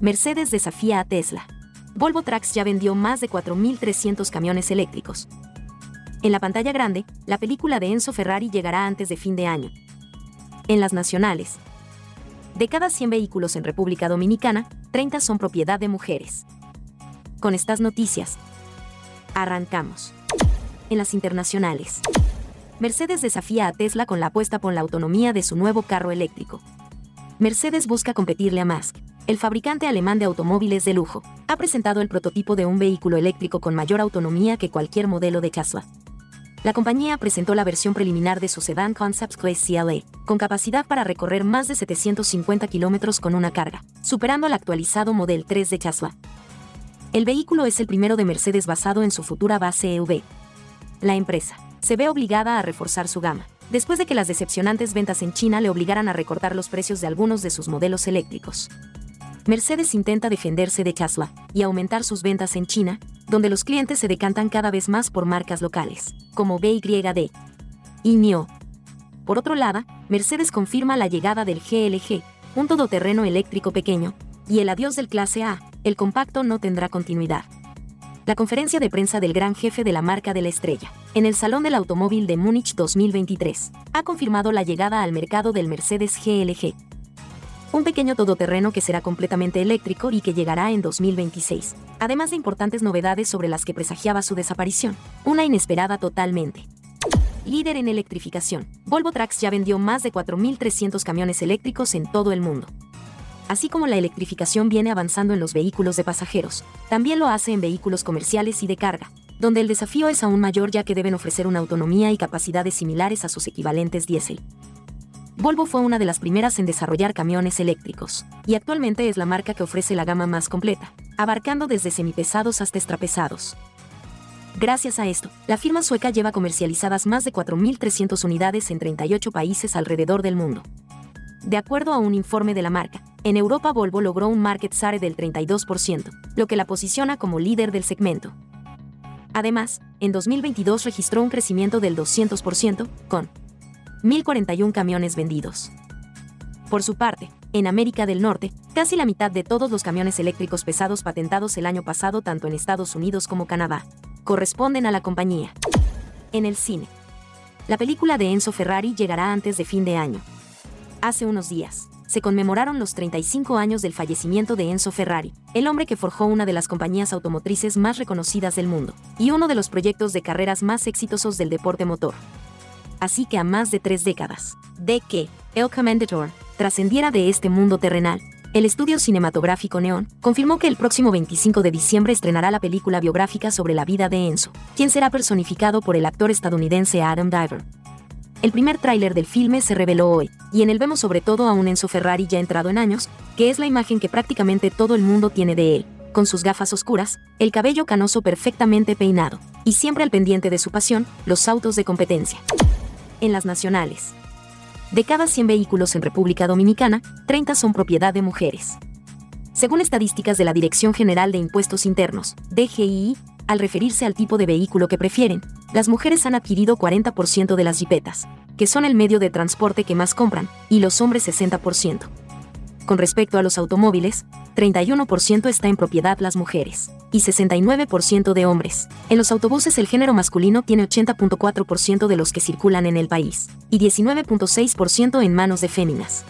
Mercedes desafía a Tesla. Volvo Trucks ya vendió más de 4.300 camiones eléctricos. En la pantalla grande, la película de Enzo Ferrari llegará antes de fin de año. En las nacionales, de cada 100 vehículos en República Dominicana, 30 son propiedad de mujeres. Con estas noticias, arrancamos. En las internacionales, Mercedes desafía a Tesla con la apuesta por la autonomía de su nuevo carro eléctrico. Mercedes busca competirle a Musk. El fabricante alemán de automóviles de lujo ha presentado el prototipo de un vehículo eléctrico con mayor autonomía que cualquier modelo de Tesla. La compañía presentó la versión preliminar de su sedán Concept Quest CLA, con capacidad para recorrer más de 750 kilómetros con una carga, superando al actualizado Model 3 de Tesla. El vehículo es el primero de Mercedes basado en su futura base EV. La empresa se ve obligada a reforzar su gama, después de que las decepcionantes ventas en China le obligaran a recortar los precios de algunos de sus modelos eléctricos. Mercedes intenta defenderse de Tesla y aumentar sus ventas en China, donde los clientes se decantan cada vez más por marcas locales, como BYD y NIO. Por otro lado, Mercedes confirma la llegada del GLG, un todoterreno eléctrico pequeño, y el adiós del clase A, el compacto no tendrá continuidad. La conferencia de prensa del gran jefe de la marca de la estrella, en el Salón del Automóvil de Múnich 2023, ha confirmado la llegada al mercado del Mercedes GLG. Un pequeño todoterreno que será completamente eléctrico y que llegará en 2026, además de importantes novedades sobre las que presagiaba su desaparición, una inesperada totalmente. Líder en electrificación, Volvo Trucks ya vendió más de 4.300 camiones eléctricos en todo el mundo. Así como la electrificación viene avanzando en los vehículos de pasajeros, también lo hace en vehículos comerciales y de carga, donde el desafío es aún mayor ya que deben ofrecer una autonomía y capacidades similares a sus equivalentes diésel. Volvo fue una de las primeras en desarrollar camiones eléctricos, y actualmente es la marca que ofrece la gama más completa, abarcando desde semipesados hasta extrapesados. Gracias a esto, la firma sueca lleva comercializadas más de 4.300 unidades en 38 países alrededor del mundo. De acuerdo a un informe de la marca, en Europa Volvo logró un market share del 32%, lo que la posiciona como líder del segmento. Además, en 2022 registró un crecimiento del 200%, con 1.041 camiones vendidos. Por su parte, en América del Norte, casi la mitad de todos los camiones eléctricos pesados patentados el año pasado tanto en Estados Unidos como Canadá, corresponden a la compañía. En el cine. La película de Enzo Ferrari llegará antes de fin de año. Hace unos días, se conmemoraron los 35 años del fallecimiento de Enzo Ferrari, el hombre que forjó una de las compañías automotrices más reconocidas del mundo, y uno de los proyectos de carreras más exitosos del deporte motor. Así que a más de tres décadas, de que El Commendator trascendiera de este mundo terrenal, el estudio cinematográfico Neon confirmó que el próximo 25 de diciembre estrenará la película biográfica sobre la vida de Enzo, quien será personificado por el actor estadounidense Adam Driver. El primer tráiler del filme se reveló hoy, y en él vemos sobre todo a un Enzo Ferrari ya entrado en años, que es la imagen que prácticamente todo el mundo tiene de él, con sus gafas oscuras, el cabello canoso perfectamente peinado, y siempre al pendiente de su pasión, los autos de competencia. En las nacionales. De cada 100 vehículos en República Dominicana, 30 son propiedad de mujeres. Según estadísticas de la Dirección General de Impuestos Internos, DGI, al referirse al tipo de vehículo que prefieren, las mujeres han adquirido 40% de las jipetas, que son el medio de transporte que más compran, y los hombres 60%. Con respecto a los automóviles, 31% está en propiedad las mujeres y 69% de hombres. En los autobuses el género masculino tiene 80.4% de los que circulan en el país y 19.6% en manos de féminas.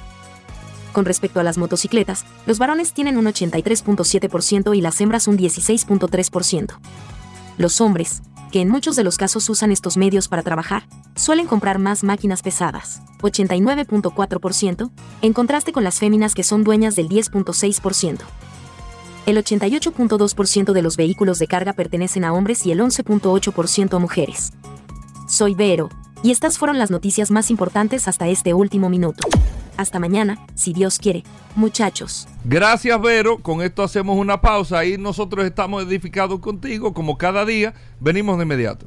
Con respecto a las motocicletas, los varones tienen un 83.7% y las hembras un 16.3%. Los hombres, que en muchos de los casos usan estos medios para trabajar, suelen comprar más máquinas pesadas, 89.4%, en contraste con las féminas que son dueñas del 10.6%. El 88.2% de los vehículos de carga pertenecen a hombres y el 11.8% a mujeres. Soy Vero, y estas fueron las noticias más importantes hasta este último minuto. Hasta mañana, si Dios quiere. Muchachos. Gracias, Vero. Con esto hacemos una pausa y nosotros estamos edificados contigo, como cada día. Venimos de inmediato.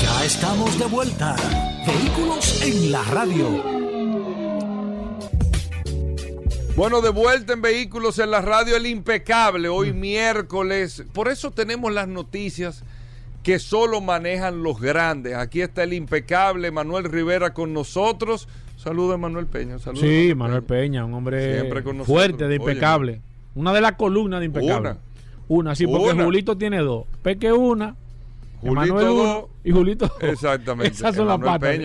Ya estamos de vuelta. Vehículos en la radio. Bueno, de vuelta en Vehículos en la radio, el impecable, hoy miércoles. Por eso tenemos las noticias que solo manejan los grandes. Aquí está el impecable Manuel Rivera con nosotros. Saludos, Manuel Peña. Sí, Manuel Peña. un hombre fuerte, de impecable. una de las columnas de impecable. Una. Una, sí, porque Julito tiene dos. Peque una, Julito y Julito. Exactamente. Esas son las patas.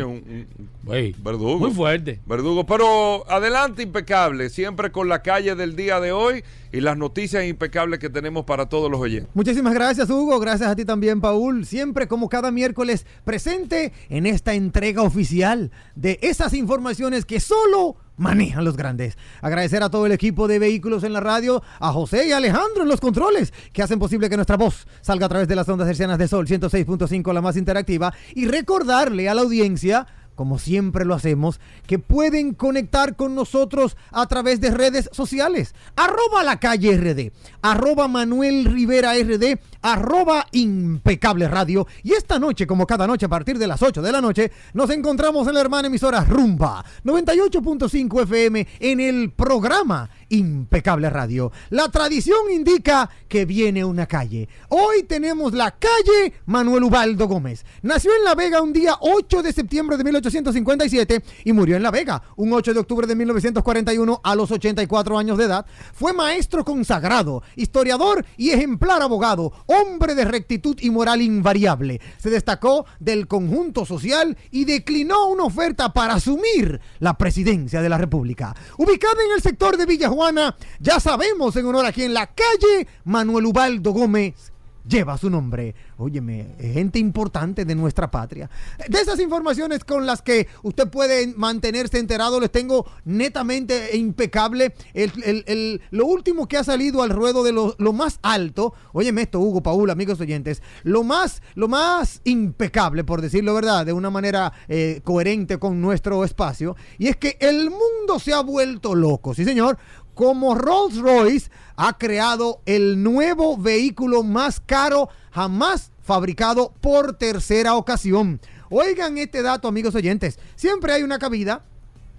verdugo. Muy fuerte. Verdugo. Pero adelante, impecable. Siempre con la calle del día de hoy y las noticias impecables que tenemos para todos los oyentes. Muchísimas gracias, Hugo. Gracias a ti también, Paul. Siempre, como cada miércoles, presente en esta entrega oficial de esas informaciones que solo manejan los grandes. Agradecer a todo el equipo de vehículos en la radio, a José y Alejandro en los controles, que hacen posible que nuestra voz salga a través de las ondas hercianas de Sol 106.5, la más interactiva, y recordarle a la audiencia como siempre lo hacemos, que pueden conectar con nosotros a través de redes sociales. Arroba la calle RD, arroba Manuel Rivera RD, arroba impecable radio. Y esta noche, como cada noche a partir de las 8 de la noche, nos encontramos en la hermana emisora Rumba 98.5 FM en el programa Impecable Radio. La tradición indica que viene una calle. Hoy tenemos la calle Manuel Ubaldo Gómez. Nació en La Vega un día 8 de septiembre de 1857 y murió en La Vega un 8 de octubre de 1941 a los 84 años de edad. Fue maestro consagrado, historiador y ejemplar abogado, hombre de rectitud y moral invariable. Se destacó del conjunto social y declinó una oferta para asumir la presidencia de la República. Ubicada en el sector de Villa Juana, ya sabemos en honor aquí en la calle Manuel Ubaldo Gómez lleva su nombre. Óyeme, gente importante de nuestra patria. De esas informaciones con las que usted puede mantenerse enterado, les tengo netamente e impecable el, el- el- lo último que ha salido al ruedo de lo, lo más alto. Óyeme esto, Hugo, Paul, amigos oyentes. Lo más, lo más impecable, por decirlo verdad, de una manera eh, coherente con nuestro espacio. Y es que el mundo se ha vuelto loco, sí señor como Rolls Royce ha creado el nuevo vehículo más caro jamás fabricado por tercera ocasión. Oigan este dato, amigos oyentes. Siempre hay una cabida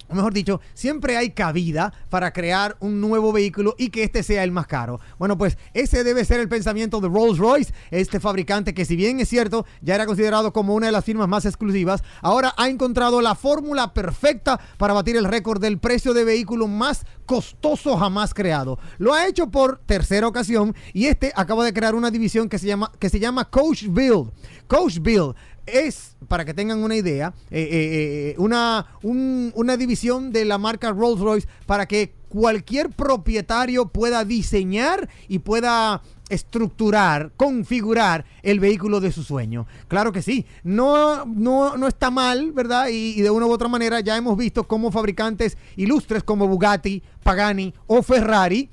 o mejor dicho, siempre hay cabida para crear un nuevo vehículo y que este sea el más caro. Bueno, pues ese debe ser el pensamiento de Rolls Royce, este fabricante que si bien es cierto, ya era considerado como una de las firmas más exclusivas, ahora ha encontrado la fórmula perfecta para batir el récord del precio de vehículo más costoso jamás creado. Lo ha hecho por tercera ocasión y este acaba de crear una división que se llama, que se llama Coach Build. Es, para que tengan una idea, eh, eh, eh, una, un- una división de la marca Rolls Royce para que cualquier propietario pueda diseñar y pueda estructurar, configurar el vehículo de su sueño. Claro que sí, no, no, no está mal, ¿verdad? Y de una u otra manera ya hemos visto cómo fabricantes ilustres como Bugatti, Pagani o Ferrari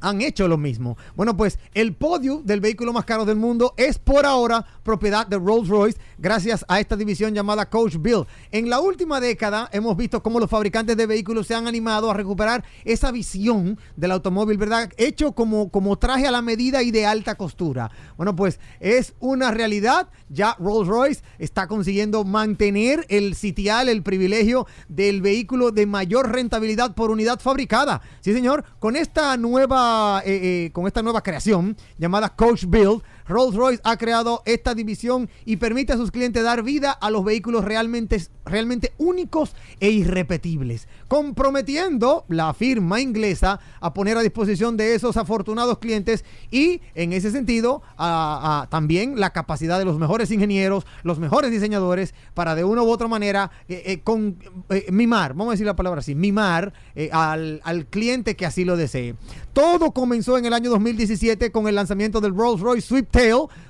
han hecho lo mismo. Bueno, pues el podio del vehículo más caro del mundo es por ahora propiedad de Rolls Royce gracias a esta división llamada Coach Build. En la última década hemos visto cómo los fabricantes de vehículos se han animado a recuperar esa visión del automóvil, ¿verdad? Hecho como, como traje a la medida y de alta costura. Bueno, pues es una realidad. Ya Rolls Royce está consiguiendo mantener el sitial, el privilegio del vehículo de mayor rentabilidad por unidad fabricada. Sí, señor, con esta nueva, eh, eh, con esta nueva creación llamada Coach Build, Rolls Royce ha creado esta división y permite a sus clientes dar vida a los vehículos realmente, realmente únicos e irrepetibles, comprometiendo la firma inglesa a poner a disposición de esos afortunados clientes y en ese sentido a- también la capacidad de los mejores ingenieros, los mejores diseñadores para de una u otra manera eh, eh, con, eh, mimar, vamos a decir la palabra así, mimar al, al cliente que así lo desee. Todo comenzó en el año 2017 con el lanzamiento del Rolls Royce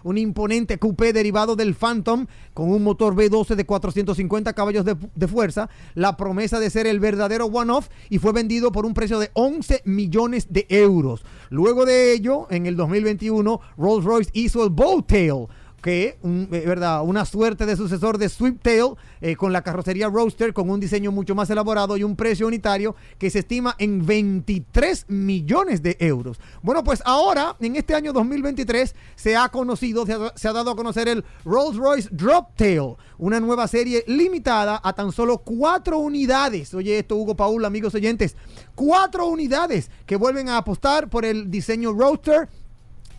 Un imponente coupé derivado del Phantom con un motor V12 de 450 caballos de, de fuerza, la promesa de ser el verdadero one-off y fue vendido por un precio de 11 millones de euros. Luego de ello, en el 2021, Rolls Royce hizo el Bowtail que un, eh, verdad una suerte de sucesor de Sweeptail eh, con la carrocería Roadster con un diseño mucho más elaborado y un precio unitario que se estima en 23 millones de euros. Bueno, pues ahora en este año 2023 se ha conocido, se ha, dado a conocer el Rolls Royce Droptail, una nueva serie limitada a tan solo cuatro unidades. Oye esto Hugo Paul, amigos oyentes, cuatro unidades que vuelven a apostar por el diseño Roadster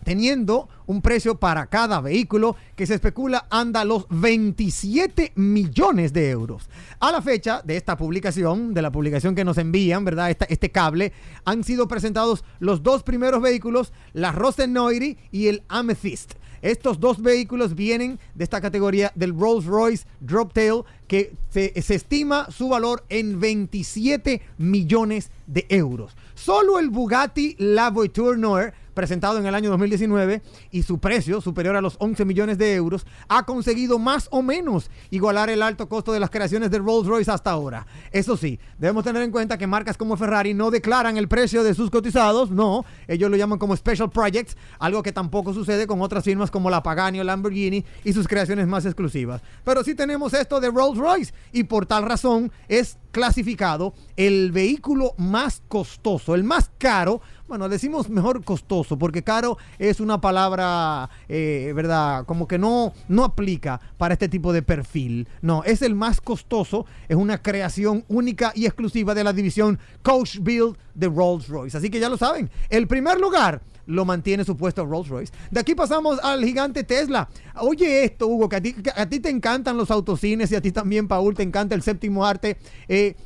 teniendo un precio para cada vehículo que se especula anda los 27 millones de euros. A la fecha de esta publicación, de la publicación que nos envían, ¿verdad? Este cable, han sido presentados los dos primeros vehículos, la Rosenneuri y el Amethyst. Estos dos vehículos vienen de esta categoría del Rolls Royce Droptail que se, se estima su valor en 27 millones de euros. Solo el Bugatti La Voiture Noir presentado en el año 2019 y su precio, superior a los 11 millones de euros, ha conseguido más o menos igualar el alto costo de las creaciones de Rolls Royce hasta ahora. Eso sí, debemos tener en cuenta que marcas como Ferrari no declaran el precio de sus cotizados, no, ellos lo llaman como Special Projects, algo que tampoco sucede con otras firmas como la Pagani o Lamborghini y sus creaciones más exclusivas. Pero sí tenemos esto de Rolls Royce y por tal razón es clasificado el vehículo más costoso, el más caro. Bueno, decimos mejor costoso, porque caro es una palabra, eh, ¿verdad? Como que no, no aplica para este tipo de perfil. No, es el más costoso, es una creación única y exclusiva de la división Coach Build de Rolls Royce. Así que ya lo saben, el primer lugar lo mantiene su puesto Rolls Royce. De aquí pasamos al gigante Tesla. Oye esto, Hugo, que a ti, te encantan los autocines y a ti también, Paul, te encanta el séptimo arte. Eh,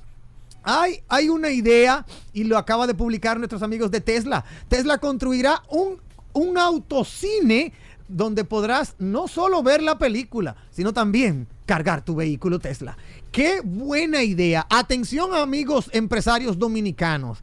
hay, hay, una idea y lo acaba de publicar nuestros amigos de Tesla. Tesla construirá un, un autocine donde podrás no solo ver la película, sino también cargar tu vehículo Tesla. Qué buena idea. Atención amigos empresarios dominicanos.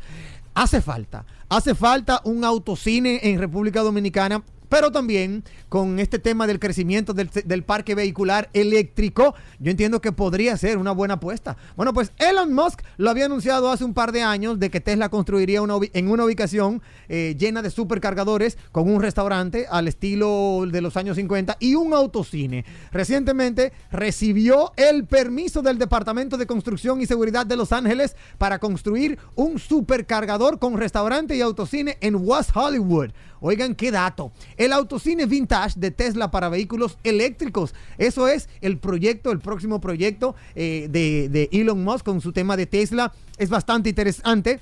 Hace falta, hace falta un autocine en República Dominicana pero también con este tema del crecimiento del, parque vehicular eléctrico, yo entiendo que podría ser una buena apuesta. Bueno, pues Elon Musk lo había anunciado hace un par de años de que Tesla construiría una, en una ubicación eh, llena de supercargadores con un restaurante al estilo de los años 50 y un autocine. Recientemente recibió el permiso del Departamento de Construcción y Seguridad de Los Ángeles para construir un supercargador con restaurante y autocine en West Hollywood. Oigan qué dato. El autocine vintage de Tesla para vehículos eléctricos. Eso es el proyecto, el próximo proyecto eh, de, de Elon Musk con su tema de Tesla. Es bastante interesante.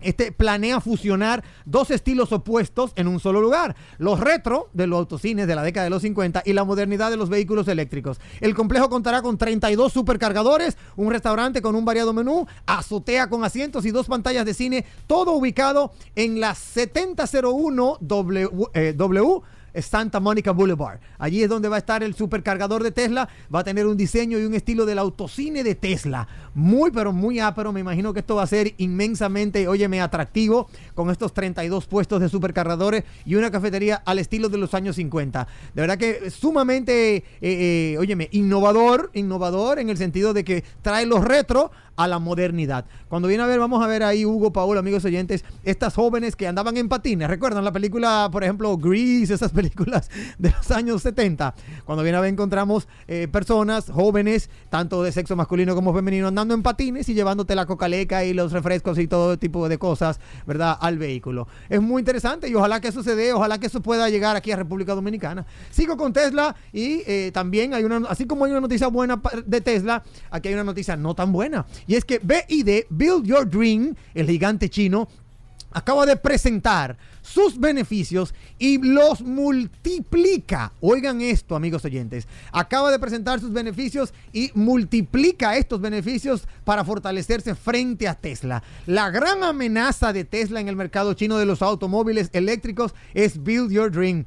Este planea fusionar dos estilos opuestos en un solo lugar, los retro de los autocines de la década de los 50 y la modernidad de los vehículos eléctricos. El complejo contará con 32 supercargadores, un restaurante con un variado menú, azotea con asientos y dos pantallas de cine, todo ubicado en la 7001 W, eh, w Santa Monica Boulevard. Allí es donde va a estar el supercargador de Tesla. Va a tener un diseño y un estilo del autocine de Tesla. Muy, pero muy ápero. Me imagino que esto va a ser inmensamente, óyeme, atractivo con estos 32 puestos de supercargadores y una cafetería al estilo de los años 50. De verdad que sumamente, eh, eh, óyeme, innovador, innovador en el sentido de que trae los retro a la modernidad. Cuando viene a ver, vamos a ver ahí, Hugo, Paul, amigos oyentes, estas jóvenes que andaban en patines. ¿Recuerdan la película, por ejemplo, Grease, esas películas de los años 70? Cuando viene a ver, encontramos eh, personas jóvenes, tanto de sexo masculino como femenino, andando en patines y llevándote la cocaleca y los refrescos y todo tipo de cosas, ¿verdad?, al vehículo. Es muy interesante y ojalá que eso ojalá que eso pueda llegar aquí a República Dominicana. Sigo con Tesla y eh, también hay una, así como hay una noticia buena de Tesla, aquí hay una noticia no tan buena. Y es que BID, Build Your Dream, el gigante chino, acaba de presentar sus beneficios y los multiplica. Oigan esto, amigos oyentes. Acaba de presentar sus beneficios y multiplica estos beneficios para fortalecerse frente a Tesla. La gran amenaza de Tesla en el mercado chino de los automóviles eléctricos es Build Your Dream,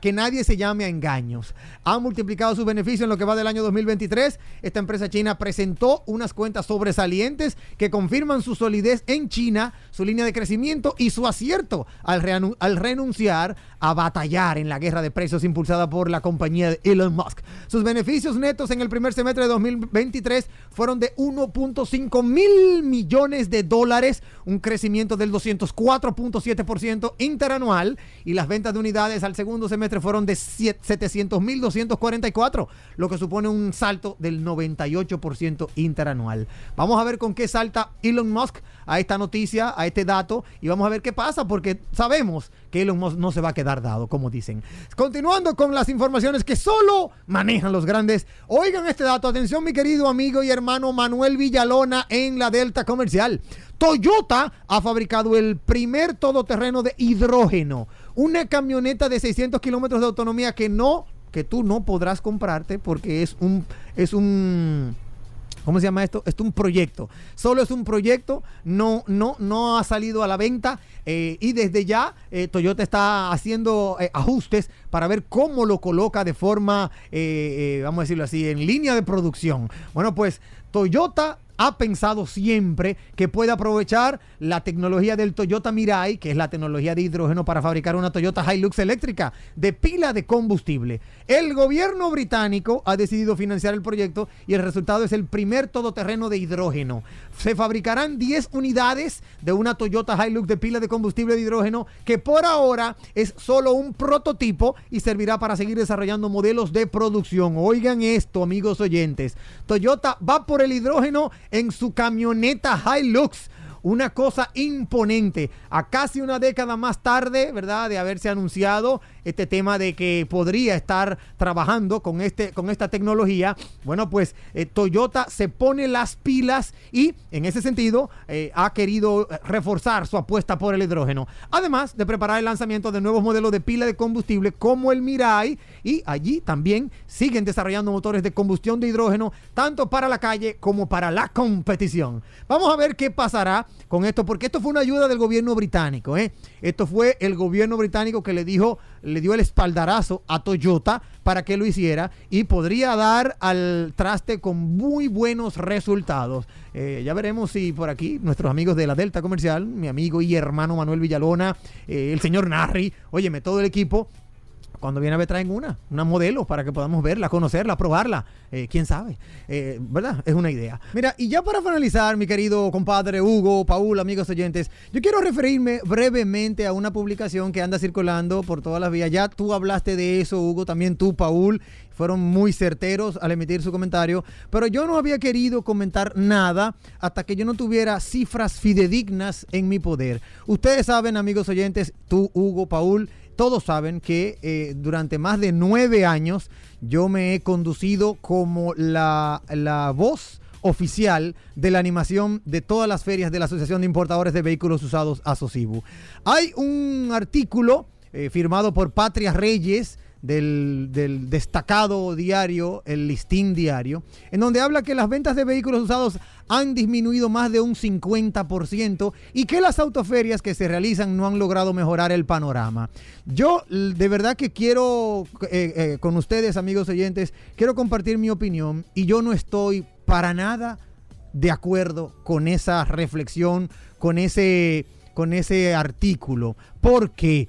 que nadie se llame a engaños. Ha multiplicado sus beneficios en lo que va del año 2023. Esta empresa china presentó unas cuentas sobresalientes que confirman su solidez en China, su línea de crecimiento y su acierto al al renunciar a batallar en la guerra de precios impulsada por la compañía de Elon Musk. Sus beneficios netos en el primer semestre de 2023 fueron de 1.5 mil millones de dólares, un crecimiento del 204.7% interanual y las ventas de unidades al segundo semestre fueron de 700 mil 244, lo que supone un salto del 98% interanual. Vamos a ver con qué salta Elon Musk a esta noticia, a este dato y vamos a ver qué pasa porque sabemos que Elon Musk no se va a quedar dado, como dicen. Continuando con las informaciones que solo manejan los grandes. Oigan este dato, atención mi querido amigo y hermano Manuel Villalona en la Delta Comercial. Toyota ha fabricado el primer todoterreno de hidrógeno, una camioneta de 600 kilómetros de autonomía que no, que tú no podrás comprarte porque es un, es un ¿Cómo se llama esto? Es un proyecto. Solo es un proyecto, no, no, no ha salido a la venta eh, y desde ya eh, Toyota está haciendo eh, ajustes para ver cómo lo coloca de forma, vamos a decirlo así, en línea de producción. Bueno, pues Toyota ha pensado siempre que puede aprovechar la tecnología del Toyota Mirai, que es la tecnología de hidrógeno para fabricar una Toyota Hilux eléctrica de pila de combustible. El gobierno británico ha decidido financiar el proyecto y el resultado es el primer todoterreno de hidrógeno. Se fabricarán 10 unidades de una Toyota Hilux de pila de combustible de hidrógeno que por ahora es solo un prototipo y servirá para seguir desarrollando modelos de producción. Oigan esto, amigos oyentes. Toyota va por el hidrógeno en su camioneta Hilux una cosa imponente. A casi una década más tarde, ¿verdad? De haberse anunciado este tema de que podría estar trabajando con, este, con esta tecnología. Bueno, pues eh, Toyota se pone las pilas y en ese sentido eh, ha querido reforzar su apuesta por el hidrógeno. Además de preparar el lanzamiento de nuevos modelos de pila de combustible como el Mirai y allí también siguen desarrollando motores de combustión de hidrógeno tanto para la calle como para la competición. Vamos a ver qué pasará con esto porque esto fue una ayuda del gobierno británico. ¿eh? Esto fue el gobierno británico que le dijo le dio el espaldarazo a Toyota para que lo hiciera y podría dar al traste con muy buenos resultados. Eh, ya veremos si por aquí nuestros amigos de la Delta Comercial, mi amigo y hermano Manuel Villalona, eh, el señor Narri, óyeme, todo el equipo cuando viene a ver traen una, una modelo para que podamos verla, conocerla, probarla. Eh, quién sabe, eh, ¿verdad? Es una idea. Mira, y ya para finalizar, mi querido compadre Hugo, Paul, amigos oyentes, yo quiero referirme brevemente a una publicación que anda circulando por todas las vías. Ya tú hablaste de eso, Hugo, también tú, Paul. Fueron muy certeros al emitir su comentario, pero yo no había querido comentar nada hasta que yo no tuviera cifras fidedignas en mi poder. Ustedes saben, amigos oyentes, tú, Hugo, Paul, todos saben que eh, durante más de nueve años yo me he conducido como la, la voz oficial de la animación de todas las ferias de la Asociación de Importadores de Vehículos Usados Asocibu. Hay un artículo eh, firmado por Patria Reyes del, destacado diario, el Listín Diario, en donde habla que las ventas de vehículos usados han disminuido más de un 50% y que las autoferias que se realizan no han logrado mejorar el panorama. Yo de verdad que quiero, eh, eh, con ustedes amigos oyentes, quiero compartir mi opinión y yo no estoy para nada de acuerdo con esa reflexión, con ese, con ese artículo, porque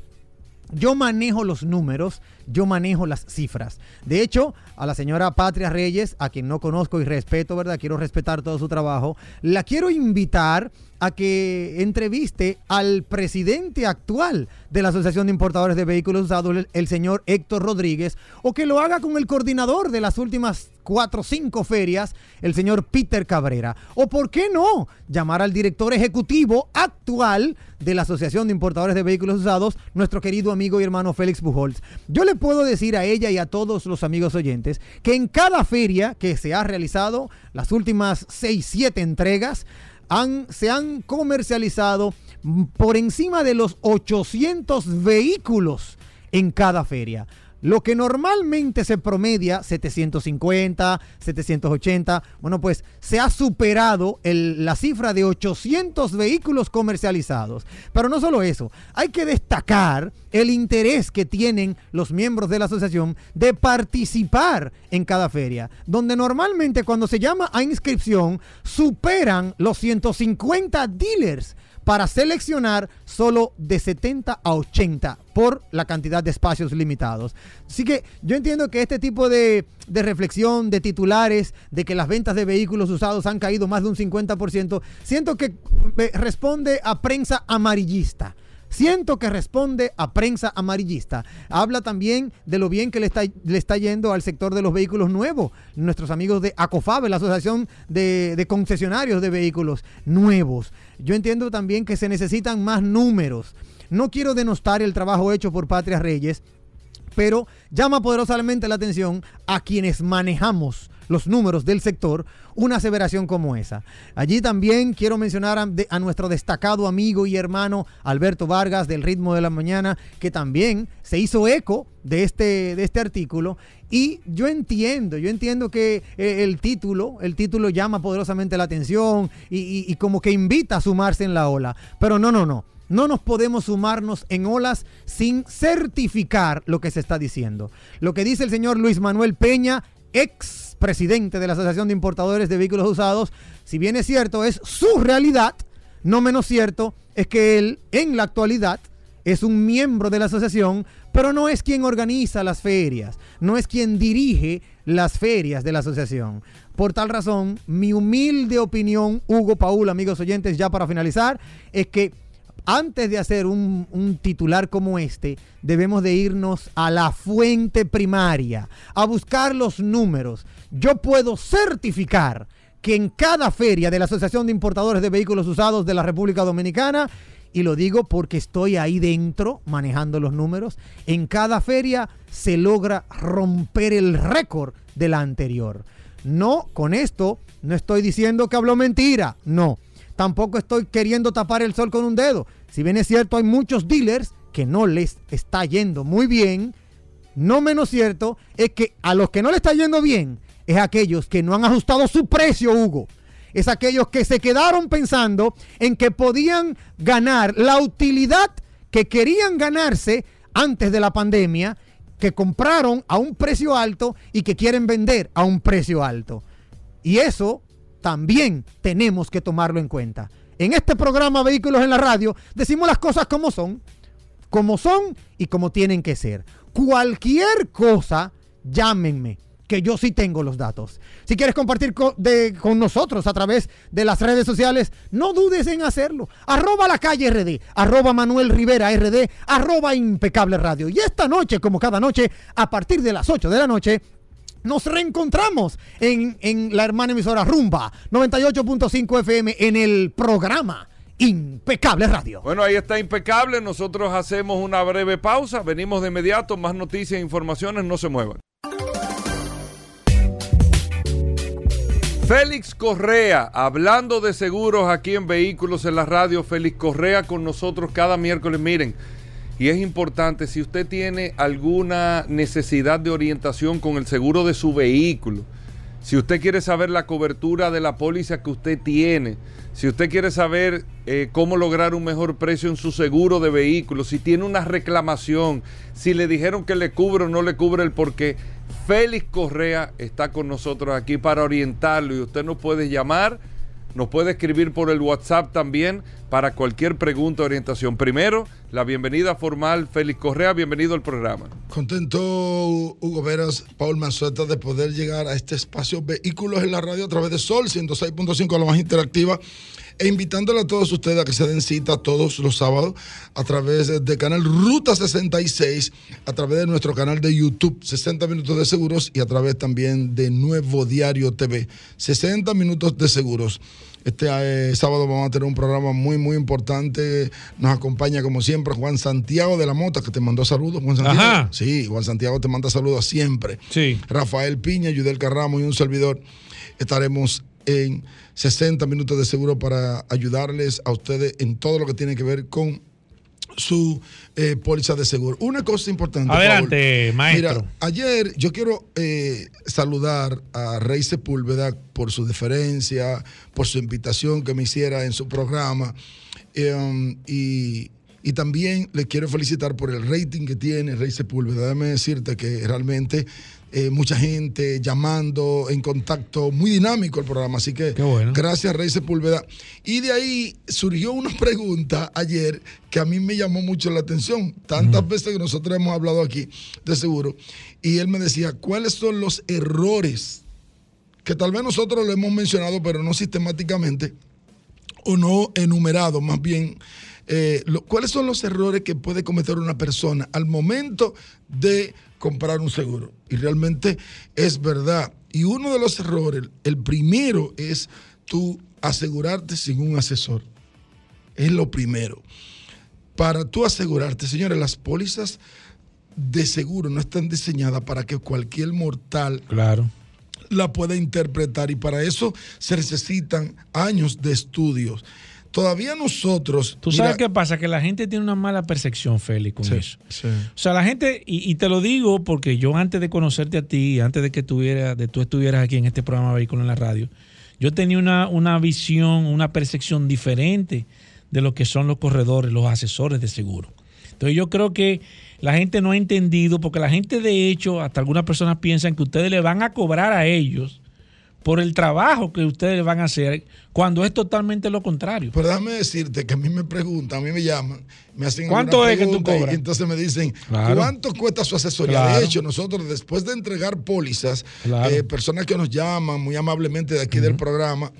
yo manejo los números, yo manejo las cifras. De hecho, a la señora Patria Reyes, a quien no conozco y respeto, ¿verdad? Quiero respetar todo su trabajo. La quiero invitar a que entreviste al presidente actual de la Asociación de Importadores de Vehículos Usados, el, señor Héctor Rodríguez, o que lo haga con el coordinador de las últimas cuatro o cinco ferias, el señor Peter Cabrera. O por qué no llamar al director ejecutivo actual de la Asociación de Importadores de Vehículos Usados, nuestro querido amigo y hermano Félix Bujols. Yo le puedo decir a ella y a todos los amigos oyentes que en cada feria que se ha realizado, las últimas seis, siete entregas, han, se han comercializado por encima de los 800 vehículos en cada feria. Lo que normalmente se promedia 750, 780, bueno, pues se ha superado la cifra de 800 vehículos comercializados. Pero no solo eso, hay que destacar el interés que tienen los miembros de la asociación de participar en cada feria, donde normalmente cuando se llama a inscripción superan los 150 dealers para seleccionar solo de 70 a 80 por la cantidad de espacios limitados. Así que yo entiendo que este tipo de, de, reflexión, de titulares, de que las ventas de vehículos usados han caído más de un 50%, siento que responde a prensa amarillista. Siento que responde a prensa amarillista. Habla también de lo bien que le está, le está yendo al sector de los vehículos nuevos. Nuestros amigos de ACOFABE, la Asociación de, de Concesionarios de Vehículos Nuevos. Yo entiendo también que se necesitan más números. No quiero denostar el trabajo hecho por Patria Reyes, pero llama poderosamente la atención a quienes manejamos los números del sector, una aseveración como esa. Allí también quiero mencionar a, nuestro destacado amigo y hermano Alberto Vargas del Ritmo de la Mañana, que también se hizo eco de este, de este artículo. Y yo entiendo, yo entiendo que eh, el título, el título llama poderosamente la atención y como que invita a sumarse en la ola. Pero no, no, no. No nos podemos sumarnos en olas sin certificar lo que se está diciendo. Lo que dice el señor Luis Manuel Peña ex presidente de la Asociación de Importadores de Vehículos Usados, si bien es cierto, es su realidad, no menos cierto es que él en la actualidad es un miembro de la asociación, pero no es quien organiza las ferias, no es quien dirige las ferias de la asociación. Por tal razón, mi humilde opinión, Hugo Paul, amigos oyentes, ya para finalizar, es que antes de hacer un, titular como este, debemos de irnos a la fuente primaria, a buscar los números. Yo puedo certificar que en cada feria de la Asociación de Importadores de Vehículos Usados de la República Dominicana, y lo digo porque estoy ahí dentro manejando los números, en cada feria se logra romper el récord de la anterior. No, con esto no estoy diciendo que habló mentira, no. Tampoco estoy queriendo tapar el sol con un dedo. Si bien es cierto, hay muchos dealers que no les está yendo muy bien. No menos cierto es que a los que no le está yendo bien es aquellos que no han ajustado su precio, Hugo. Es aquellos que se quedaron pensando en que podían ganar la utilidad que querían ganarse antes de la pandemia, que compraron a un precio alto y que quieren vender a un precio alto. Y eso también tenemos que tomarlo en cuenta. En este programa Vehículos en la Radio decimos las cosas como son, como son y como tienen que ser. Cualquier cosa, llámenme que yo sí tengo los datos. Si quieres compartir con, nosotros a través de las redes sociales, no dudes en hacerlo. Arroba la calle RD, arroba Manuel Rivera RD, arroba impecable radio. Y esta noche, como cada noche, a partir de las 8 de la noche, nos reencontramos en, la hermana emisora Rumba 98.5 FM en el programa. Impecable Radio. Bueno, ahí está Impecable. Nosotros hacemos una breve pausa. Venimos de inmediato. Más noticias e informaciones. No se muevan. Félix Correa, hablando de seguros aquí en Vehículos en la Radio, Félix Correa con nosotros cada miércoles. Miren, y es importante, si usted tiene alguna necesidad de orientación con el seguro de su vehículo, si usted quiere saber la cobertura de la póliza que usted tiene, si usted quiere saber eh, cómo lograr un mejor precio en su seguro de vehículo, si tiene una reclamación, si le dijeron que le cubre o no le cubre el porqué, Félix Correa está con nosotros aquí para orientarlo y usted nos puede llamar, nos puede escribir por el WhatsApp también para cualquier pregunta o orientación. Primero, la bienvenida formal, Félix Correa, bienvenido al programa. Contento, Hugo Veras, Paul Mazueta, de poder llegar a este espacio Vehículos en la Radio a través de Sol 106.5, la más interactiva e invitándole a todos ustedes a que se den cita todos los sábados a través de canal Ruta 66, a través de nuestro canal de YouTube 60 Minutos de Seguros y a través también de Nuevo Diario TV 60 Minutos de Seguros. Este eh, sábado vamos a tener un programa muy, muy importante. Nos acompaña, como siempre, Juan Santiago de la Mota, que te mandó saludos. Juan Santiago. Ajá. Sí, Juan Santiago te manda saludos siempre. Sí. Rafael Piña, Yudel Carramo y un servidor. Estaremos en 60 minutos de seguro para ayudarles a ustedes en todo lo que tiene que ver con su eh, póliza de seguro. Una cosa importante. Adelante, Paul. maestro. Mira, ayer yo quiero eh, saludar a Rey Sepúlveda por su deferencia, por su invitación que me hiciera en su programa. Um, y, y, también le quiero felicitar por el rating que tiene Rey Sepúlveda. Déjame decirte que realmente eh, mucha gente llamando, en contacto, muy dinámico el programa. Así que bueno. gracias, Rey Sepúlveda. Y de ahí surgió una pregunta ayer que a mí me llamó mucho la atención. Tantas mm. veces que nosotros hemos hablado aquí, de seguro. Y él me decía, ¿cuáles son los errores? Que tal vez nosotros lo hemos mencionado, pero no sistemáticamente, o no enumerado, más bien. Eh, lo, ¿Cuáles son los errores que puede cometer una persona al momento de comprar un seguro. Y realmente es verdad. Y uno de los errores, el primero es tú asegurarte sin un asesor. Es lo primero. Para tú asegurarte, señores, las pólizas de seguro no están diseñadas para que cualquier mortal claro. la pueda interpretar y para eso se necesitan años de estudios todavía nosotros. Tú sabes mira, qué pasa, que la gente tiene una mala percepción, Félix, con sí, eso. Sí. O sea, la gente, y, y, te lo digo porque yo antes de conocerte a ti, antes de que tuviera, de tú estuvieras aquí en este programa Vehículo en la Radio, yo tenía una, una visión, una percepción diferente de lo que son los corredores, los asesores de seguro. Entonces yo creo que la gente no ha entendido, porque la gente de hecho, hasta algunas personas piensan que ustedes le van a cobrar a ellos por el trabajo que ustedes van a hacer, cuando es totalmente lo contrario. Pero déjame decirte que a mí me preguntan, a mí me llaman, me hacen ¿Cuánto es que tú pregunta y cobras? entonces me dicen, Claro. ¿cuánto cuesta su asesoría? Claro. De hecho, nosotros después de entregar pólizas, Claro. eh, personas que nos llaman muy amablemente de aquí del programa,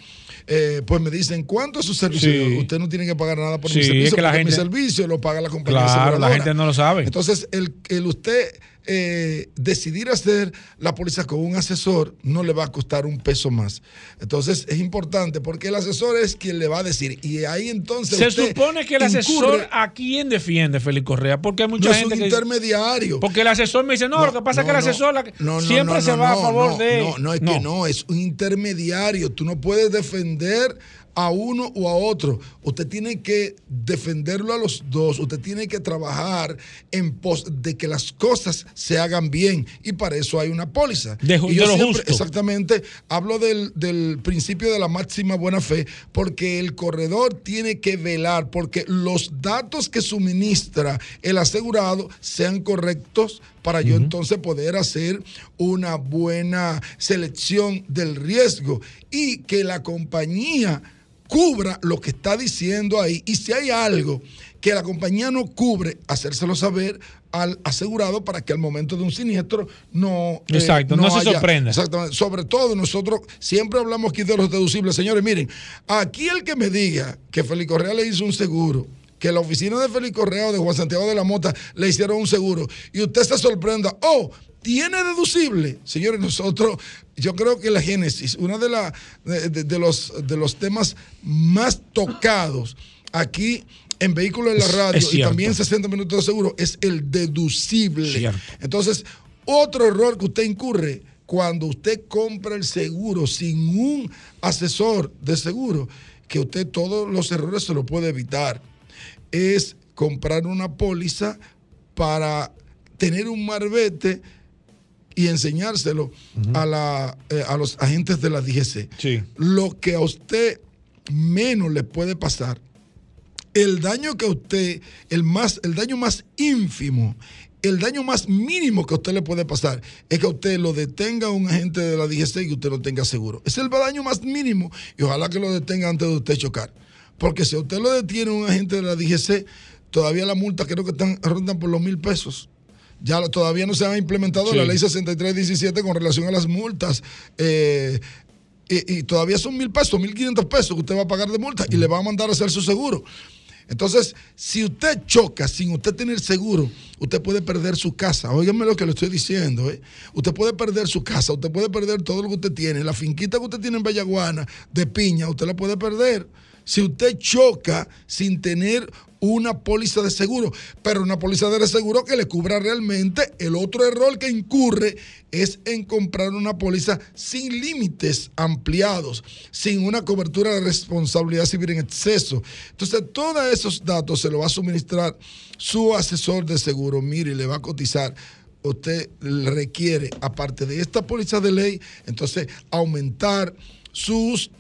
eh, pues me dicen, ¿cuánto es su servicio? Sí. Usted no tiene que pagar nada por Sí, mi servicio, es que la porque mi gente- servicio lo paga la compañía Claro, la gente no lo sabe. Entonces, el, el usted eh, decidir hacer la póliza con un asesor no le va a costar un peso más. Entonces, es importante porque el asesor es quien le va a decir. Y ahí entonces. Se usted supone que el asesor incurre- a quién defiende Félix Correa, porque hay mucha no es gente un que dice- intermediario. porque el asesor me dice, no, lo que pasa es que el no, asesor la- no, no, siempre no, se no, va a no, favor no, de No, no, es que no, es un intermediario. Tú no puedes defender a uno o a otro. Usted tiene que defenderlo a los dos. Usted tiene que trabajar en pos de que las cosas se hagan bien. Y para eso hay una póliza. De y yo de siempre, justo. exactamente, hablo del, del principio de la máxima buena fe, porque el corredor tiene que velar porque los datos que suministra el asegurado sean correctos para yo entonces poder hacer una buena selección del riesgo y que la compañía cubra lo que está diciendo ahí. Y si hay algo que la compañía no cubre, hacérselo saber al asegurado para que al momento de un siniestro no... eh, Exacto, no se sorprenda. Exactamente. Sobre todo nosotros siempre hablamos aquí de los deducibles. Señores, miren, aquí el que me diga que Félix Correa le hizo un seguro, que la oficina de Félix Correa o de Juan Santiago de la Mota le hicieron un seguro y usted se sorprenda, oh, tiene deducible. Señores, nosotros, yo creo que la Génesis, uno de, la, de, los, de los temas más tocados aquí en vehículos de la radio es y también 60 minutos de seguro es el deducible. Cierto. Entonces, otro error que usted incurre cuando usted compra el seguro sin un asesor de seguro, que usted todos los errores se lo puede evitar, es comprar una póliza para tener un marbete y enseñárselo a, la, eh, a los agentes de la DGC. Sí. Lo que a usted menos le puede pasar el daño que a usted, el, más, el daño más ínfimo, el daño más mínimo que a usted le puede pasar es que a usted lo detenga un agente de la DGC y que usted no tenga seguro. Es el daño más mínimo y ojalá que lo detenga antes de usted chocar. Porque si a usted lo detiene un agente de la DGC, todavía la multa creo que están, rondan por los mil pesos. Ya lo- todavía no se ha implementado Sí. la ley 6317 con relación a las multas. eh, y, y todavía son mil pesos, mil quinientos pesos que usted va a pagar de multa y le va a mandar a hacer su seguro. Entonces, si usted choca sin usted tener seguro, usted puede perder su casa. Óigame lo que le estoy diciendo. ¿eh? Usted puede perder su casa, usted puede perder todo lo que usted tiene. La finquita que usted tiene en Bellaguana, de piña, usted la puede perder. Si usted choca sin tener una póliza de seguro, pero una póliza de seguro que le cubra realmente. El otro error que incurre es en comprar una póliza sin límites ampliados, sin una cobertura de responsabilidad civil en exceso. Entonces, todos esos datos se lo va a suministrar su asesor de seguro. Mire, le va a cotizar usted requiere, aparte de esta póliza de ley, entonces aumentar sus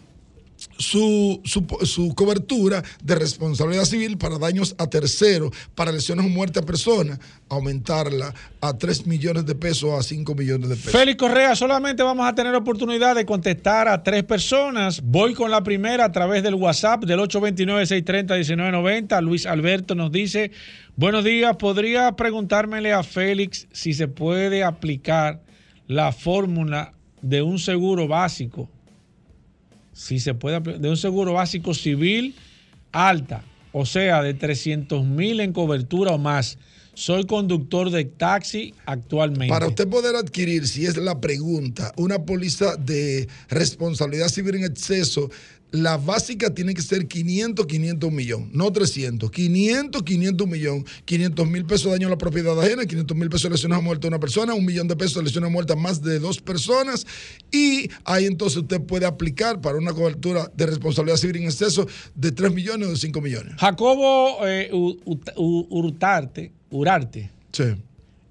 su, su, cobertura de responsabilidad civil para daños a terceros, para lesiones o muerte a personas, aumentarla a 3 millones de pesos a 5 millones de pesos. Félix Correa, solamente vamos a tener oportunidad de contestar a tres personas. Voy con la primera a través del WhatsApp del 829-630-1990. Luis Alberto nos dice, buenos días, ¿podría preguntármele a Félix si se puede aplicar la fórmula de un seguro básico? Si se puede de un seguro básico civil alta, o sea, de 300 mil en cobertura o más. Soy conductor de taxi actualmente. Para usted poder adquirir, si es la pregunta, una póliza de responsabilidad civil en exceso, la básica tiene que ser 500, 500 millón, no 300. 500, 500 millón, 500 mil pesos de daño a la propiedad ajena, 500 mil pesos de lesiones a muerte a una persona, un millón de pesos de lesiones a muerte a más de dos personas. Y ahí entonces usted puede aplicar para una cobertura de responsabilidad civil en exceso de 3 millones o de 5 millones. Jacobo eh, Urtarte, Urarte Sí.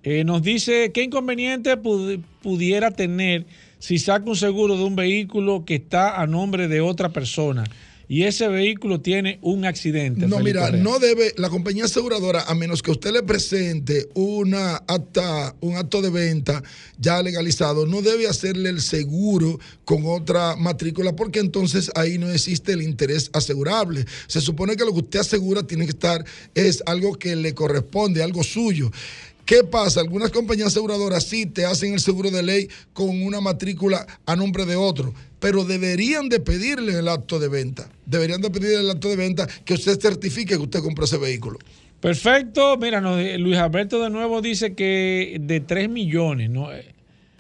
eh, nos dice qué inconveniente pud- pudiera tener si saca un seguro de un vehículo que está a nombre de otra persona y ese vehículo tiene un accidente. No, mira, Correa. no debe, la compañía aseguradora, a menos que usted le presente una acta, un acto de venta ya legalizado, no debe hacerle el seguro con otra matrícula, porque entonces ahí no existe el interés asegurable. Se supone que lo que usted asegura tiene que estar, es algo que le corresponde, algo suyo. ¿Qué pasa? Algunas compañías aseguradoras sí te hacen el seguro de ley con una matrícula a nombre de otro, pero deberían de pedirle el acto de venta. Deberían de pedirle el acto de venta que usted certifique que usted compró ese vehículo. Perfecto. Mira, nos- Luis Alberto de nuevo dice que de 3 millones, ¿no?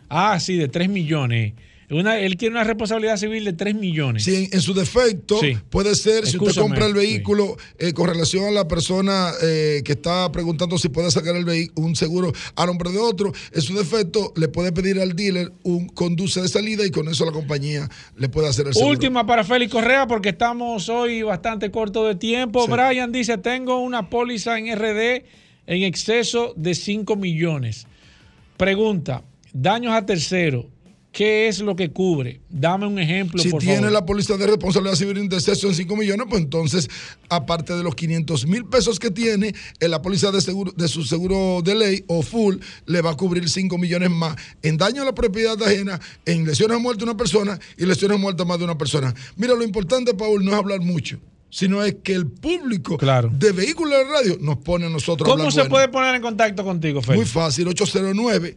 Ah, sí, de 3 millones. Una- él quiere una responsabilidad civil de 3 millones. Si en, en su defecto Sí. puede ser, si usted compra el sí. vehículo eh, con relación a la persona eh, que está preguntando si puede sacar el un seguro a nombre de otro, en su defecto le puede pedir al dealer un conduce de salida y con eso la compañía le puede hacer el seguro. Última para Félix Correa, porque estamos hoy bastante corto de tiempo. Sí. Brian dice: Tengo una póliza en RD en exceso de 5 millones. Pregunta: daños a tercero. ¿Qué es lo que cubre? Dame un ejemplo, Si por tiene favor. la póliza de responsabilidad civil de exceso en 5 millones, pues entonces, aparte de los 500 mil pesos que tiene, en la póliza de, seguro, de su seguro de ley o full, le va a cubrir 5 millones más en daño a la propiedad ajena, en lesiones a muerte de una persona y lesiones a muerte a más de una persona. Mira, lo importante, Paul, no es hablar mucho, sino es que el público Claro. de vehículos de radio nos pone a nosotros ¿Cómo se bueno. puede poner en contacto contigo, Muy Félix? fácil, 809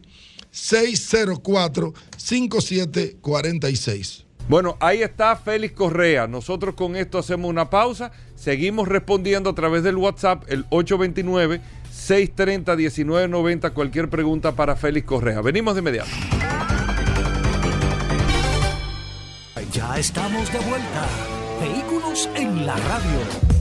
604 5746. Bueno, ahí está Félix Correa. Nosotros con esto hacemos una pausa. Seguimos respondiendo a través del WhatsApp, el 829-630-1990. Cualquier pregunta para Félix Correa. Venimos de inmediato. Ya estamos de vuelta. Vehículos en la radio.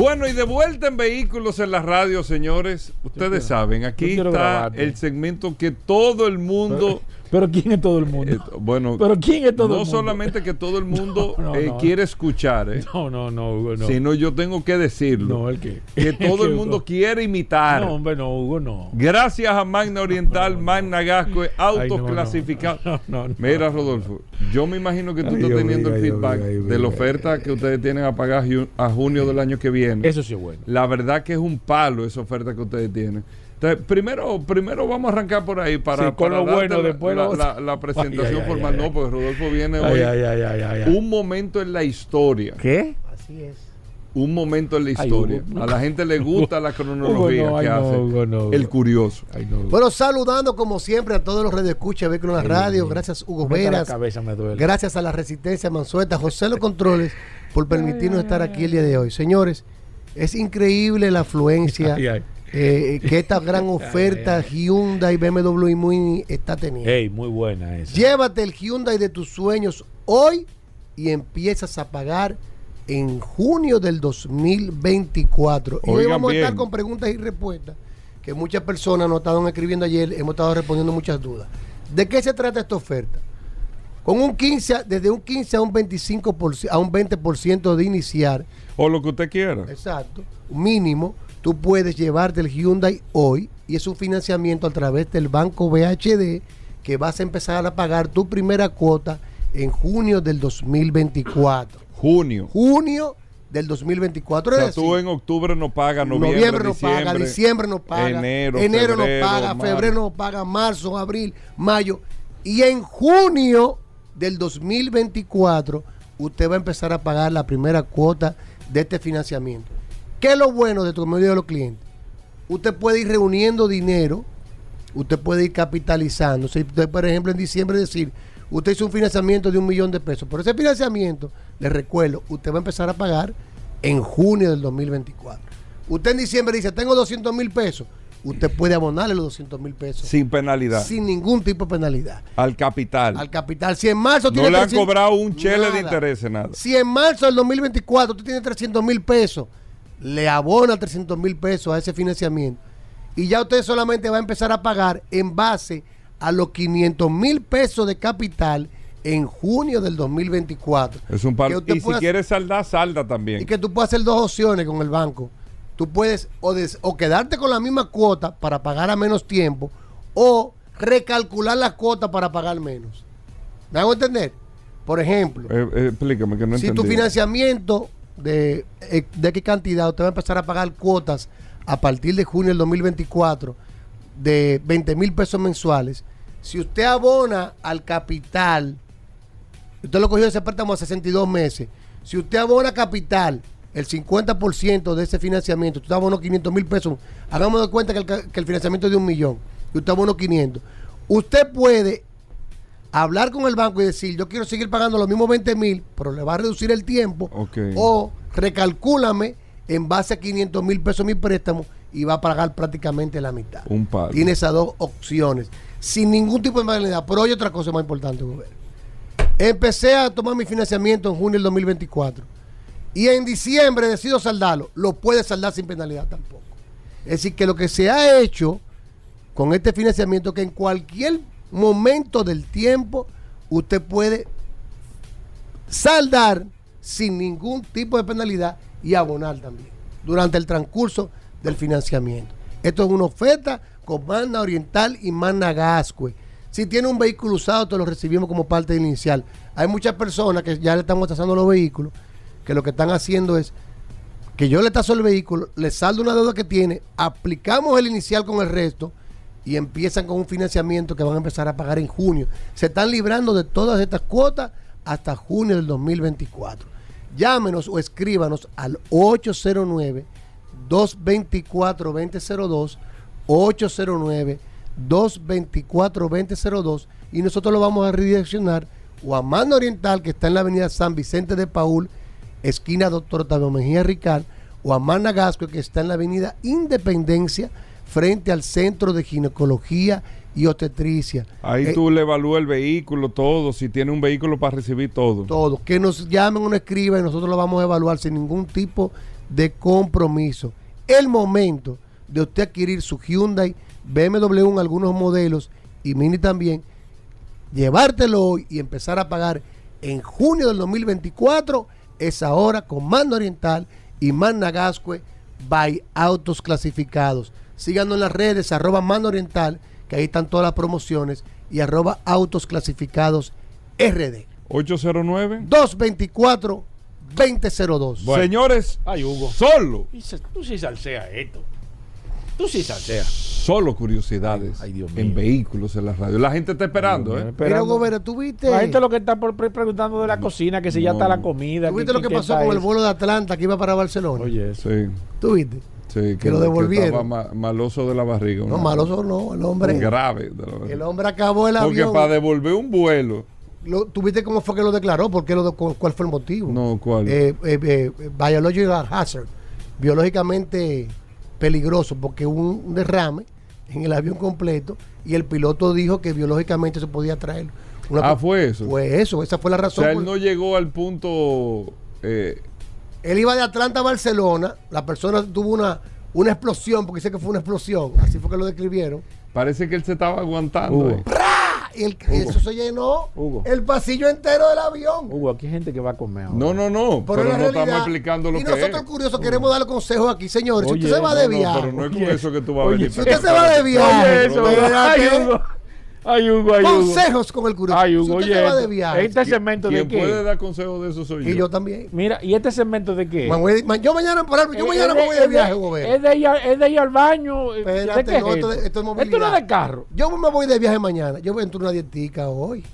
Bueno, y de vuelta en Vehículos en la Radio, señores. Ustedes saben, aquí está grabarte. el segmento que todo el mundo... Pero ¿quién es todo el mundo? eh, bueno, Pero ¿quién es todo no el mundo? solamente que todo el mundo No, no, eh, quiere escuchar, eh, No, no, no, Hugo, no. sino yo tengo que decirlo. No, el que. que todo el mundo quiere imitar. No, hombre, no, Hugo, no. Gracias a Magna Oriental, Magna Gasco, autoclasificado. no, no, no. Mira, Rodolfo, yo me imagino que tú Ay, estás teniendo el feedback de la oferta que ustedes tienen a pagar a junio del año que viene. Eso sí es bueno. La verdad que es un palo esa oferta que ustedes tienen. Entonces, primero, primero vamos a arrancar por ahí para, Sí, con para lo bueno, la, después la- presentación Ay, ay, ay, formal. ay, no, porque Rodolfo viene Ay, hoy. ay, ay, ay, ay, ay. Un momento en la historia. ¿Qué? Así es. Un momento en la Ay, historia. Hugo, no. A la gente le gusta la cronología Hugo, no, ay, que no, hace Hugo, no, Hugo. el curioso. Ay, no. Bueno, saludando como siempre a todos los radioescuchas de Vehículos en la Radio. Gracias, Hugo Veras. cabeza me duele. Gracias a la Resistencia Mansueta, José Los Controles, por permitirnos estar aquí el día de hoy. Señores, es increíble la afluencia Ay, ay. Eh, que esta gran oferta Hyundai, BMW y Mini está teniendo. Ey, muy buena esa. Llévate el Hyundai de tus sueños hoy y empiezas a pagar en junio del 2024. Y hoy vamos a estar con preguntas y respuestas que muchas personas nos estaban escribiendo ayer, hemos estado respondiendo muchas dudas. ¿De qué se trata esta oferta? Con un 15, desde un 15 a un 25%, a un 20% de iniciar, O lo que usted quiera. Exacto. Mínimo, tú puedes llevarte el Hyundai hoy y es un financiamiento a través del banco BHD que vas a empezar a pagar tu primera cuota en junio del 2024. Junio. Junio del 2024. O sea, tú en octubre no pagas, noviembre, noviembre no diciembre, paga, diciembre no paga, enero, enero, febrero, no paga, marzo. febrero no paga, marzo, abril, mayo. Y en junio del 2024, usted va a empezar a pagar la primera cuota de este financiamiento. ¿Qué es lo bueno de tu medio de los clientes? Usted puede ir reuniendo dinero, usted puede ir capitalizando. Si usted, por ejemplo, en diciembre decir, usted hizo un financiamiento de un millón de pesos, pero ese financiamiento, le recuerdo, usted va a empezar a pagar en junio del 2024. Usted en diciembre dice, tengo 200 mil pesos, usted puede abonarle los 200 mil pesos Sin penalidad. sin ningún tipo de penalidad. Al capital. Al capital, si en marzo no tiene le han 300 cobrado un chele nada. de interés, nada. Si en marzo del 2024 tú tienes 300 mil pesos, le abona 300 mil pesos a ese financiamiento y ya usted solamente va a empezar a pagar en base a los 500 mil pesos de capital en junio del 2024. Es un usted Y si pueda- quieres saldar, salda también. y que tú puedes hacer dos opciones con el banco. Tú puedes o, des- o quedarte con la misma cuota para pagar a menos tiempo o recalcular la cuota para pagar menos. ¿Me hago entender? Por ejemplo, Eh, eh, explícame que no si entendí. tu financiamiento de, eh, de qué cantidad usted va a empezar a pagar cuotas a partir de junio del 2024 de 20 mil pesos mensuales, si usted abona al capital, usted lo cogió ese préstamo a 62 meses, si usted abona capital, el 50% de ese financiamiento, usted abonó 500 mil pesos, hagamos de cuenta que el, que el financiamiento es de un millón, y usted abonó 500, usted puede hablar con el banco y decir, yo quiero seguir pagando los mismos 20 mil, pero le va a reducir el tiempo, o recalcúlame en base a 500 mil pesos mi préstamo y va a pagar prácticamente la mitad. Un par. Tiene esas dos opciones, sin ningún tipo de penalidad. Pero hay otra cosa más importante. Empecé a tomar mi financiamiento en junio del 2024 y en diciembre decido saldarlo. Lo puede saldar sin penalidad tampoco. Es decir, que lo que se ha hecho con este financiamiento, que en cualquier momento del tiempo usted puede saldar sin ningún tipo de penalidad y abonar también durante el transcurso del financiamiento. Esto es una oferta con Magna Oriental y Magna Gascue. Si tiene un vehículo usado, te lo recibimos como parte inicial. Hay muchas personas que ya le estamos tasando los vehículos, que lo que están haciendo es que yo le taso el vehículo, le saldo una deuda que tiene, aplicamos el inicial con el resto y empiezan con un financiamiento que van a empezar a pagar en junio. Se están librando de todas estas cuotas hasta junio del 2024. Llámenos o escríbanos al 809 224 2002 809 224 2002 y nosotros lo vamos a redireccionar o a Mano Oriental que está en la avenida San Vicente de Paul esquina Doctor Octavio Mejía Rical, o a Mana Gasco, que está en la avenida Independencia, frente al Centro de Ginecología y Obstetricia. Ahí Eh, tú le evalúas el vehículo, todo, si tiene un vehículo para recibir todo. todo. Que nos llamen o nos escriban y nosotros lo vamos a evaluar sin ningún tipo de compromiso. El momento de usted adquirir su Hyundai, BMW en algunos modelos y Mini también, llevártelo hoy y empezar a pagar en junio del 2024 es ahora con Mando Oriental y Magna Gascue by Autos Clasificados. Síganos en las redes, arroba Mando Oriental, que ahí están todas las promociones, y arroba Autos Clasificados RD. 809. 224 2002. Señores, Ay, Hugo. solo, Tú sí salseas esto. Tú sí salseas. solo curiosidades Ay, Dios en mío. vehículos en la radio. La gente está esperando, ¿eh? Pero, Gobera, ¿tú viste, La gente lo que está por pre- preguntando de la cocina, que si ya está la comida. ¿tú viste lo que pasó con el vuelo de Atlanta que iba para Barcelona? Oye. Sí, ¿Tú viste? Sí. Que lo devolvieron. estaba ma- maloso de la barriga. No, maloso no, el hombre. Grave. El hombre acabó el Porque avión. para devolver un vuelo. Lo- ¿Tú viste cómo fue que lo declaró? ¿Por qué lo ¿Cuál fue el motivo? No, ¿cuál? Eh, eh, eh, biological hazard. Biológicamente peligroso porque hubo un, derrame en el avión completo y el piloto dijo que biológicamente se podía traer. Una ah, fue eso. Fue eso, esa fue la o razón. sea, él no llegó al punto. eh, Él iba de Atlanta a Barcelona, la persona tuvo una, una explosión, porque dice que fue una explosión, así fue que lo describieron. parece que él se estaba aguantando. Hugo. Y el- eso se llenó Hugo. el pasillo entero del avión. Hugo, aquí hay gente que va a comer ahora. No, no, no. Pero, Pero, no estamos realidad- explicando lo y que nosotros es. curiosos queremos darle consejos aquí, señores. si usted se va No, de no, viaje, pero no es con eso que tú vas a venir. si usted se va de viaje, Oye, eso. Ay, Hugo. Ay, Hugo, Hugo. consejos con el curioso. Ay, Hugo, oye. va de viaje, Este segmento de qué? puede dar consejos de eso soy y yo. yo también. Mira, ¿y este segmento de qué? Voy- yo mañana, por ejemplo, yo Eh, mañana me voy de viaje, Gobert. Es de, ir, es de ir al baño. eh, ¿De Espérate, qué es no, esto, esto? esto es Esto movilidad. no es de carro. Yo me voy de viaje mañana. Yo voy a entrar una dietica hoy.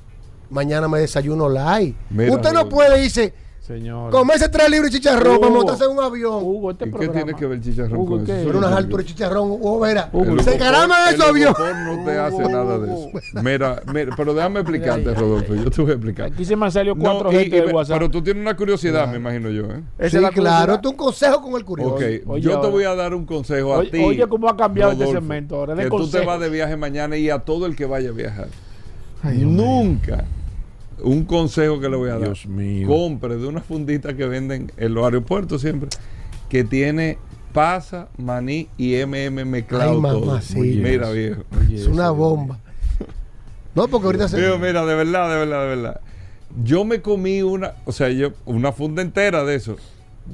Mañana me desayuno light. Mira, Usted no Hugo. puede irse, Señor. comerse tres libros de chicharrón para montarse en un avión. Hugo, este ¿Y qué tiene que ver el chicharrón Hugo, con ¿qué? eso? Pero unas alturas de chicharrón, Hugo, verá. Hugo, Se el esos aviones. No te hace Hugo, nada de eso. Mira, mira, pero déjame explicarte, Rodolfo. Yo te voy a explicar. Aquí se me han salido No, cuatro y- gente y de WhatsApp. pero tú tienes una curiosidad, me imagino yo, ¿eh? Sí, es la claro. es un consejo con el curioso. Ok, Oye, yo te voy a dar un consejo a Oye, ti. oye, cómo ha cambiado este Rodolfo, segmento ahora, de que tú te vas de viaje mañana y a todo el que vaya a viajar. Nunca. Un consejo que le voy a dar. Dios mío. Compre de una fundita que venden en los aeropuertos siempre, que tiene pasa, maní y MM mezclado Ay, todo. Mira, viejo. Oye, Es una bomba. No, porque ahorita se. Mira, de verdad, de verdad, de verdad. Yo me comí una, o sea, yo, una funda entera de eso.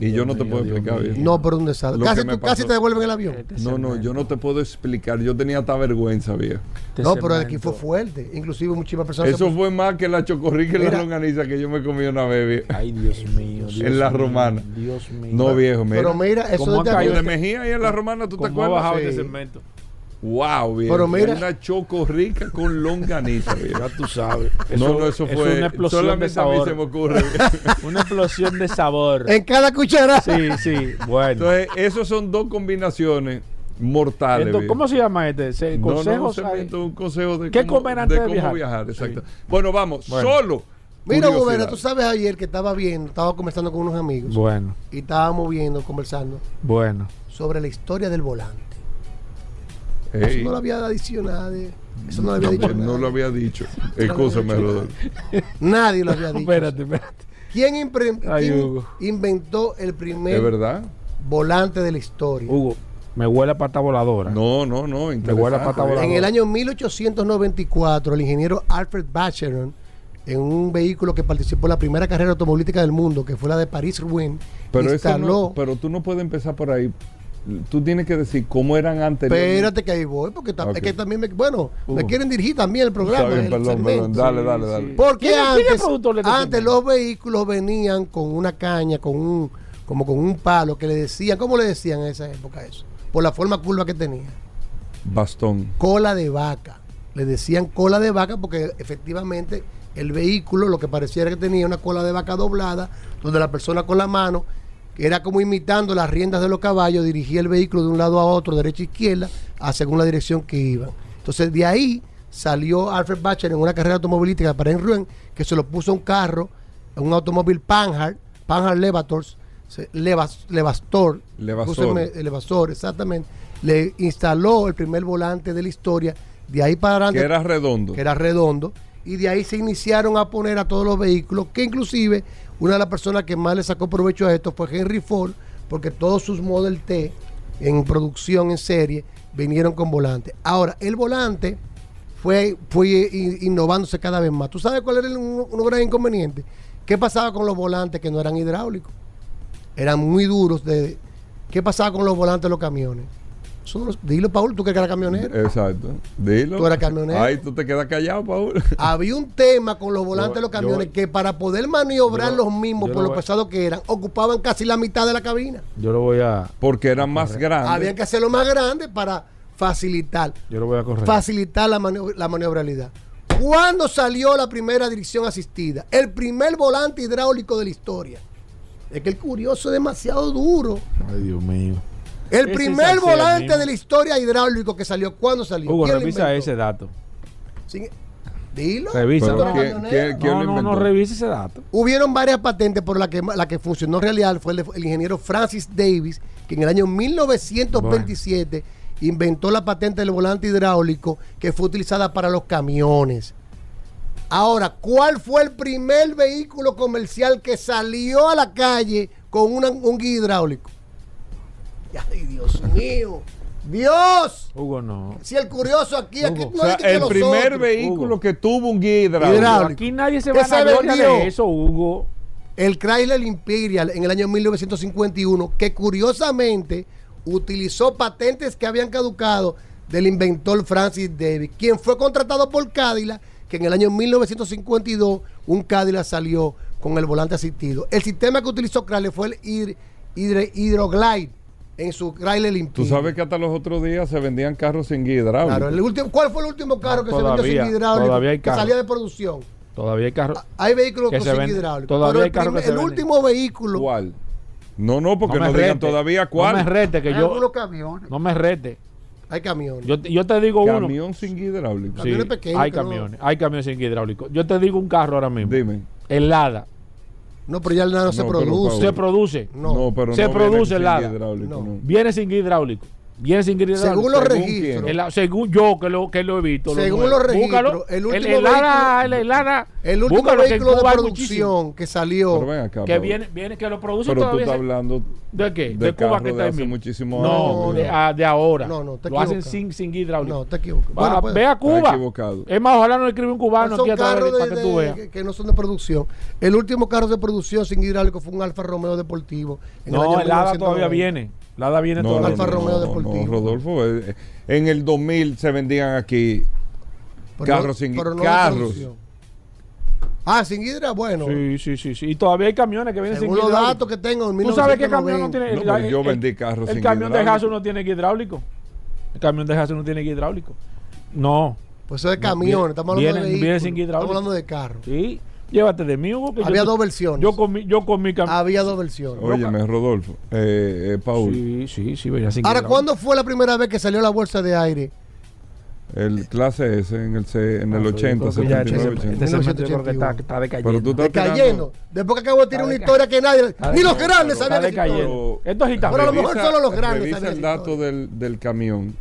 Y yo no te puedo explicar bien. No, pero un desastre. Casi, tú- te devuelven el avión. No, no, yo no te puedo explicar. Yo tenía hasta vergüenza, viejo. Este No, pero aquí fue fuerte. Inclusive muchísimas personas. Eso se- fue más que la chocorrica y la longaniza que yo me comí una vez, viejo. Ay, Dios mío. Dios En la mío, romana. Dios mío. No, viejo, mira. Pero mira, eso ¿Cómo de Mejía y en la romana, ¿tú te ¿Cómo ha acuerdas? bajado Sí. este segmento? Wow, viejo. Pero mira- Una chocorrica con longaniza. Ya tú sabes. no, no, eso es fue. una explosión de solamente a mí sabor. se me ocurre. Una explosión de sabor. En cada cuchara. Sí, sí. Bueno. Entonces, esos son dos combinaciones mortales. Entonces. ¿Cómo se llama este? Se- No, no, consejos. se hay- inventó un consejo de ¿Qué cómo, comer antes de cómo viajar? viajar. Exacto. Sí. Bueno, vamos, Bueno. solo. Mira. Gobera, tú sabes ayer que estaba viendo, estaba conversando con unos amigos Bueno, y estábamos viendo, conversando bueno. sobre la historia del volante. Eso no lo había adicionado. nadie. Eso no lo había dicho. no nadie. lo había dicho. Escúchame, Rodolfo. Nadie lo había dicho. Espérate, espérate. ¿Quién, impre- Ay, quién Hugo. inventó el primer ¿Es verdad? volante de la historia? Hugo, me huele a pata voladora. No, no, no. huele a interesante. pata voladora. En el año 1894, el ingeniero Alfred Bacheron, en un vehículo que participó en la primera carrera automovilística del mundo, que fue la de París-Rouen, Pero, eso instaló... no, pero tú no puedes empezar por ahí. Tú tienes que decir cómo eran antes. Espérate que ahí voy, porque es que también me, bueno, me quieren dirigir también el programa. Bien, el perdón, perdón. Dale, dale, sí. dale. Porque ¿Quién es- quién es antes, este antes los vehículos venían con una caña, con un, como con un palo que le decían, ¿cómo le decían en esa época eso? Por la forma curva que tenía. Bastón. Cola de vaca. Le decían cola de vaca porque efectivamente el vehículo lo que pareciera que tenía una cola de vaca doblada, donde la persona con la mano, que era como imitando las riendas de los caballos, dirigía el vehículo de un lado a otro, derecha a izquierda, a según la dirección que iban. Entonces de ahí salió Alfred Bacher en una carrera automovilística para Enruen, que se lo puso a un carro, un automóvil Panhard, Panhard Levators, Levas- Levastor, Levastor, exactamente, le instaló el primer volante de la historia, de ahí para adelante Que era redondo. que era redondo, y de ahí se iniciaron a poner a todos los vehículos, que inclusive una de las personas que más le sacó provecho a esto fue Henry Ford, porque todos sus Model T en producción en serie vinieron con volante. Ahora, el volante fue, fue innovándose cada vez más. ¿Tú sabes cuál era el- un, un gran inconveniente? ¿Qué pasaba con los volantes que no eran hidráulicos? Eran muy duros. ¿Qué pasaba con los volantes de los camiones? Eso no lo- dilo, Paul, tú que eras camionero. Exacto. Dilo. Tú eras camionero. Ay, tú te quedas callado, Paul. Había un tema con los volantes Yo- de los camiones yo- que para poder maniobrar yo- los mismos por lo lo pesados que eran, ocupaban casi la mitad de la cabina. Yo lo voy a, Porque eran más grandes. Habían que hacerlo más grande para facilitar, yo lo voy a correr. facilitar la, la maniobrabilidad. ¿Cuándo salió la primera dirección asistida? El primer volante hidráulico de la historia. Es que el curioso es demasiado duro. Ay, Dios mío. El Ese primer volante de la historia hidráulico que salió, ¿cuándo salió? Hugo, ¿Quién lo revisa ese dato. Sin- Dilo. Revisa. Tú Pero eres ¿quién- camionero. quién- quién No, no, revisa ese dato. Hubieron varias patentes, pero la que, la que funcionó real fue el, de- el ingeniero Francis Davis, que en el año 1927 inventó la patente del volante hidráulico que fue utilizada para los camiones. Ahora, ¿cuál fue el primer vehículo comercial que salió a la calle con una- un guía hidráulico? Ay, Dios mío. Dios. Hugo, no. Si el curioso aquí, aquí Hugo, no o sea, el primer otros. vehículo Hugo. que tuvo un guía hidráulico. Hidráulico. Aquí nadie se ¿Qué va a gloria de eso, Hugo. el Chrysler Imperial en el año 1951, que curiosamente utilizó patentes que habían caducado del inventor Francis Davis, quien fue contratado por Cadillac, que en el año 1952 un Cadillac salió con el volante asistido. El sistema que utilizó Chrysler fue el hid- Hydroglide en su Chrysler Tú Imperial. sabes que hasta los otros días se vendían carros sin guía hidráulico. Claro, el último, ¿Cuál fue el último carro que se vendió sin todavía hay que salía de producción. Todavía hay carro. Hay vehículos Que con se sin venden. hidráulico. Todavía pero hay el, carros que se el venden. último vehículo ¿Cuál? No, no, porque no, digan todavía No cuál. me rete, que hay yo. algunos camiones. No me rete. Hay camiones. Yo, te- yo te digo uno. Camión sin guía hidráulico. Sí, Camiones pequeños hay no- camiones. Hay camiones sin hidráulico. Yo te digo un carro ahora mismo. Dime. El Lada. No, pero ya no, se No, pero produce. Se produce. No. pero Se no produce viene sin el hidráulico, No. no. Viene sin hidráulico. Viene sin. Según los ¿Según registros. El- según yo que lo, que lo he visto. Según los registros, Búscalo. el último el, Lara, vehículo- el Lara, El último búscalo, vehículo de producción que salió. Pero ven acá, Que viene, viene, que lo produce Pero tú todavía. estás se- hablando ¿De qué? de De, Cuba que está en muchísimos No, años. de, ah, de ahora. No, no, te Lo hacen sin, sin hidráulico. No, te equivocas. Bueno, pues, ve a Cuba. equivocado. Es más, ojalá no escribe un cubano aquí a través para que tú veas. que, no son de producción. El último carro de producción sin hidráulico fue un Alfa Romeo Deportivo. en No, año el Lada todavía 1990. viene. Lada viene No, todavía. no, Alfa no, Romeo no, Deportivo. no, Rodolfo, eh, en el 2000 se vendían aquí Pero carros no- sin pero no de carros. Ah, sin hidra, bueno. Sí, sí, sí, sí. Y todavía hay camiones que vienen Según sin los hidráulico. datos que tengo en ¿Tú sabes qué camión no 1990. tiene? No, yo el- vendí carros El sin camión de. Hasso no tiene hidráulico. El camión de Hasso no tiene hidráulico. No. Pues eso es No, camiones, viene- estamos hablando viene- de viene vehículos. sin hidráulico. Estamos hablando de carros. Sí. Llévate de mí, Hugo. que Había yo- dos versiones. Yo con mi, yo camión. Había dos versiones. Óyeme, Rodolfo, eh, eh, Paul, Sí, sí, sí, Ahora. ¿cuándo fue la primera vez que salió la bolsa de aire? el clase S en el, C- en el Ah, 80, yo creo que ya 79, este- 80. Este segmento yo creo que 1981. está, está decayendo. Pero tú estás Decayendo. Después que acabo de tirar Está una historia que nadie, Está ni los grandes está sabían historia. decayendo. Esto es. Pero a lo mejor solo los grandes sabían el dato del, del camión.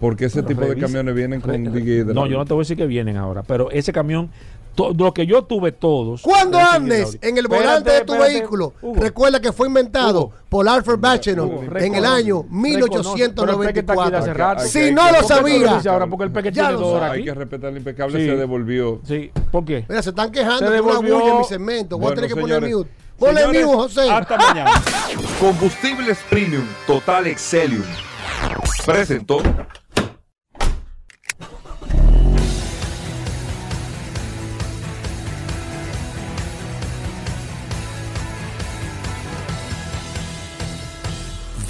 Porque ese Pero tipo de camiones vienen con re-. No, yo no te voy a decir que vienen ahora, pero ese camión, lo que yo tuve todos. Cuando andes en el Espérate, volante de tu espérate, vehículo, Hugo. recuerda que fue inventado Hugo. por Alfred Bachelor Hugo, en el año reconoce, pero el peque está aquí de 1894. hace rato. Aquí Si hay no que- lo ¿Por qué tú lo sabía, ahora? Porque el peque Ya tiene lo dos horas Hay aquí. que respetar el impecable, Sí. se devolvió. Sí, ¿por qué? Mira, se están quejando Se de una devolvió- bulla en mi segmento. Voy a tener que poner mute. Ponle mute, José. Hasta mañana. Combustibles Premium Total Excelium. Presentó.